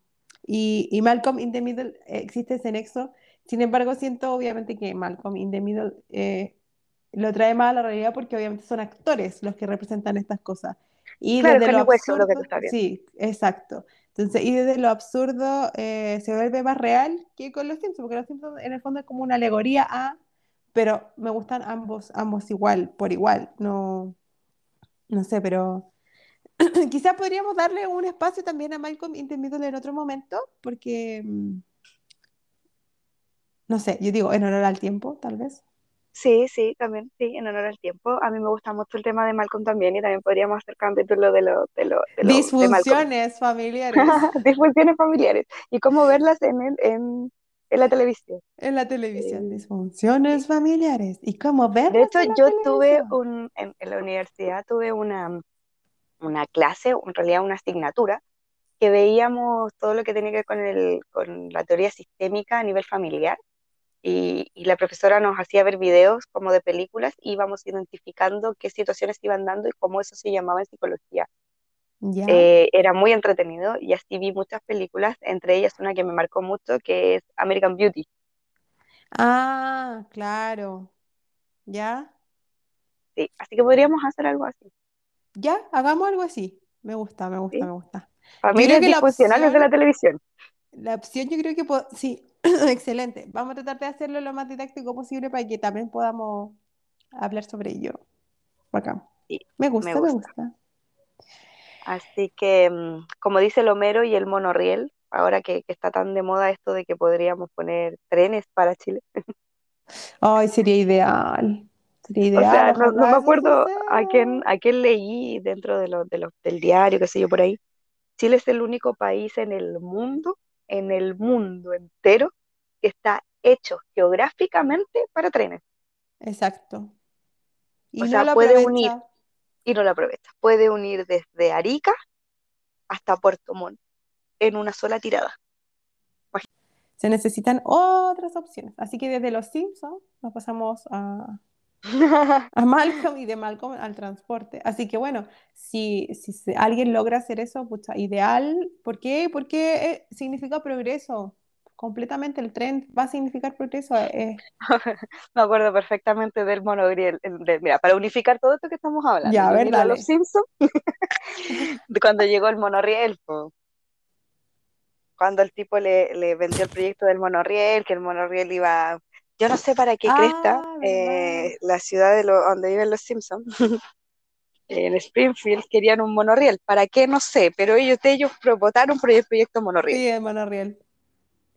y, y Malcolm in the Middle eh, existe ese nexo. Sin embargo, siento obviamente que Malcolm in the Middle eh, lo trae más a la realidad porque obviamente son actores los que representan estas cosas. Y Claro, desde lo hueso lo que absurdo, sí, exacto. Entonces, y desde lo absurdo eh, se vuelve más real que con los Simpsons, porque los Simpsons en el fondo es como una alegoría a, pero me gustan ambos, ambos igual, por igual. No, no sé, pero quizás podríamos darle un espacio también a Malcolm in the Middle en otro momento, porque, mm, no sé, yo digo, en honor al tiempo, tal vez. Sí, sí, también, sí, en honor al tiempo. A mí me gusta mucho el tema de Malcolm también y también podríamos hacer capítulo de lo, de lo, de lo, de. Disfunciones familiares Disfunciones familiares y cómo verlas en, el, en, en la televisión. en la televisión. Disfunciones familiares. ¿Y cómo De verlas hecho, en la yo tuve televisión? un, en, en la universidad tuve una, una clase, en realidad una asignatura, que veíamos todo lo que tenía que ver con, el, con la teoría sistémica a nivel familiar. Y, y la profesora nos hacía ver videos como de películas y íbamos identificando qué situaciones iban dando y cómo eso se llamaba en psicología. ¿Ya? Eh, era muy entretenido y así vi muchas películas, entre ellas una que me marcó mucho, que es American Beauty. Ah, claro. ¿Ya? Sí, así que podríamos hacer algo así. ¿Ya? Hagamos algo así. Me gusta, me gusta, ¿sí? me gusta. Familias disfuncionales de opción, la televisión. la opción yo creo que sí, excelente. Vamos a tratar de hacerlo lo más didáctico posible para que también podamos hablar sobre ello. Sí, Me me gusta, me gusta. Así que, mm, como dice el Homero y el monorriel, ahora que, que está tan de moda esto de que podríamos poner trenes para Chile. Ay, sería ideal. Sería O ideal, sea, no, no me acuerdo a quién, a quién leí dentro de lo, de lo- del diario, qué sé yo, por ahí. Chile es el único país en el mundo, en el mundo entero, que está hecho geográficamente para trenes. Exacto. O Y no sea, lo puede unir, y no lo aprovecha, puede unir desde Arica hasta Puerto Montt en una sola tirada. Se necesitan otras opciones. Así que desde los Simpsons nos pasamos a, a Malcolm y de Malcolm al transporte. Así que bueno, si, si alguien logra hacer eso, pucha, ideal. ¿Por qué? Porque eh, significa progreso. Completamente el tren va a significar progreso. eh, Me acuerdo perfectamente del monogriel. de- mira, para unificar todo esto que estamos hablando ya, a ver, a los dale. Simpsons, cuando llegó el monorriel, po, cuando el tipo le, le vendió el proyecto del monorriel, que el monorriel iba, yo no sé para qué cresta, Ah, ¿verdad? eh, la ciudad de lo, donde viven los Simpsons, en Springfield, querían un monorriel. ¿Para qué? No sé, pero ellos, ellos votaron por el proyecto monorriel. Sí, el monorriel.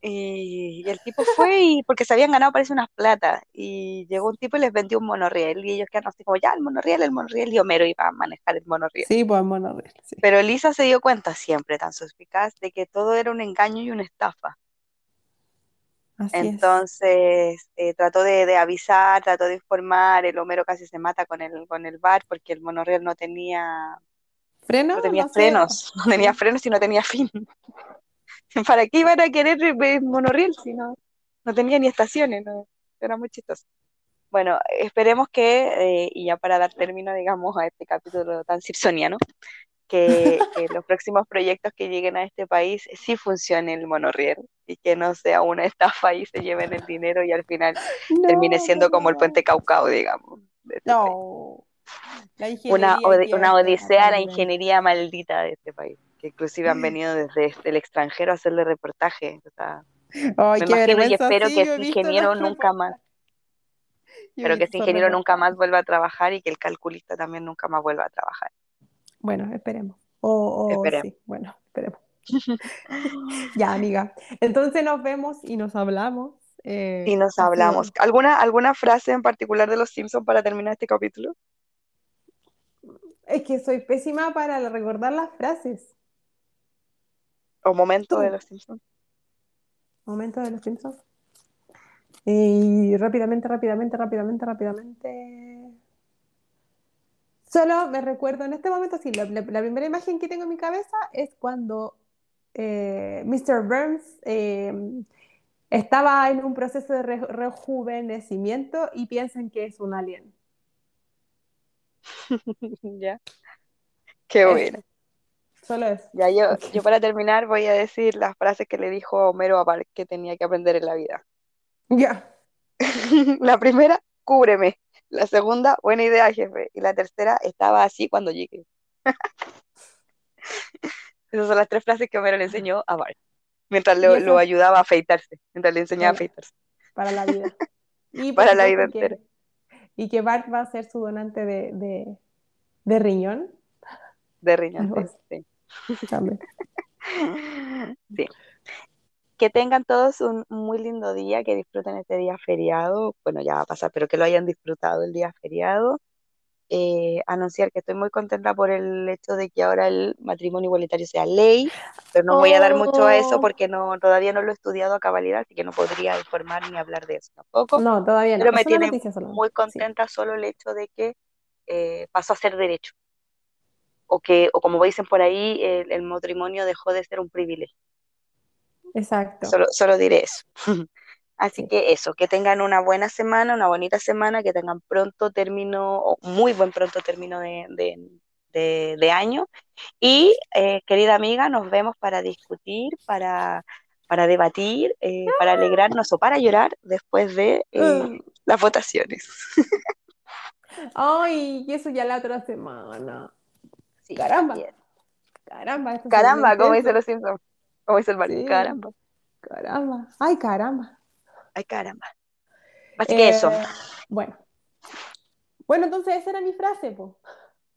Y, y el tipo fue y porque se habían ganado parece unas plata y llegó un tipo y les vendió un monorriel y ellos quedaron así como ya el monorriel, el monorriel y Homero iba a manejar el monorriel. Sí, pues el monorriel, sí. Pero Lisa se dio cuenta siempre tan suspicaz de que todo era un engaño y una estafa. Así es. Entonces eh, trató de, de avisar, trató de informar, el Homero casi se mata con el, con el bar porque el monorriel no tenía, ¿Freno? no tenía No sé. frenos, no tenía frenos y no tenía fin. ¿Para qué iban a querer monorriel si no, no tenía ni estaciones? No? Era muy chistoso. Bueno, esperemos que, eh, y ya para dar término, digamos, a este capítulo tan simpsoniano, que, que los próximos proyectos que lleguen a este país sí funcione el monorriel y que no sea una estafa y se lleven el dinero y al final termine siendo como el puente Caucao, digamos. este. No. La una, una odisea a la ingeniería maldita de este país, que inclusive han venido desde el extranjero a hacerle reportaje. O sea, Ay, me imagino y espero sí, que ese ingeniero nunca más, pero que ese ingeniero nunca más vuelva a trabajar y que el calculista también nunca más vuelva a trabajar. Bueno, esperemos. O, o Esperemos. sí, bueno, esperemos. Ya, amiga. Entonces nos vemos y nos hablamos. eh, Y nos hablamos. ¿Alguna, alguna frase en particular de los Simpsons para terminar este capítulo? Es que soy pésima para recordar las frases. ¿O momento de los Simpsons? Momento de los Simpsons. Y rápidamente, rápidamente, rápidamente, rápidamente. Solo me recuerdo en este momento, sí, la, la- la primera imagen que tengo en mi cabeza es cuando eh, Mr. Burns eh, estaba en un proceso de re- rejuvenecimiento y piensan que es un alien. Ya. Qué bueno. Solo eso. Ya yo, yo para terminar voy a decir las frases que le dijo Homero a Bart que tenía que aprender en la vida. Ya. La primera, cúbreme. La segunda, buena idea, jefe. Y la tercera, estaba así cuando llegué. Esas son las tres frases que Homero le enseñó a Bart. Mientras lo, ayudaba a afeitarse. Mientras le enseñaba a afeitarse. para la vida. Y Para la vida entera. Y que Bart va a ser su donante de, de, de riñón De riñón. Sí, también. Sí. Que tengan todos un muy lindo día, que disfruten este día feriado. Bueno, ya va a pasar, pero que lo hayan disfrutado el día feriado. Eh, anunciar que estoy muy contenta por el hecho de que ahora el matrimonio igualitario sea ley, pero no voy a dar mucho a eso Oh. porque no, todavía no lo he estudiado a cabalidad, así que no podría informar ni hablar de eso tampoco. No, todavía no. Pero me Es tiene muy Sí. contenta solo el hecho de que eh, pasó a ser derecho. O que, o como dicen por ahí, el, el matrimonio dejó de ser un privilegio. Exacto. Solo, solo diré eso. Así Sí. que eso, que tengan una buena semana, una bonita semana, que tengan pronto término, o muy buen pronto término de, de- de- de año. Y eh, querida amiga, nos vemos para discutir, para, para debatir, eh, para alegrarnos o para llorar después de eh, Mm. las votaciones. Ay, y eso ya la otra semana. Sí, Caramba. bien. Caramba, Caramba, como dice los Simpsons. Como dice el Mario. Sí. Caramba. Caramba. Ay, caramba. Ay, caramba. Así que eso. Eh, Bueno. Bueno, entonces esa era mi frase, po.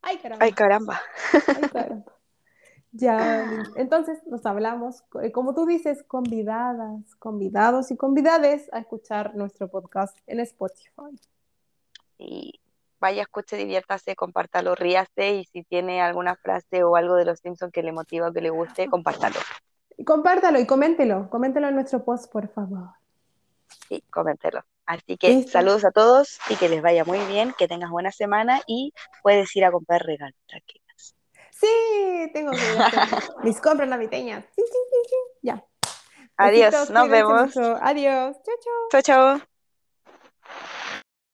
Ay, caramba. Ay, caramba. Ay, caramba. Ya, entonces nos hablamos, eh, como tú dices, convidadas, convidados y convidades a escuchar nuestro podcast en Spotify. y vaya, escuche, diviértase, compártalo, ríase y si tiene alguna frase o algo de los Simpsons que le motiva o que le guste, compártalo. Compártalo y coméntelo, coméntelo en nuestro post, por favor. Sí, coméntelo. Así que saludos a todos y que les vaya muy bien, que tengas buena semana y puedes ir a comprar regalos, tranquilas. Sí, tengo que mis compras navideñas. Sí, sí, sí, sí. Ya. Adiós, Besitos, nos vemos. mucho. Adiós. Chao, chao. Chao, chao.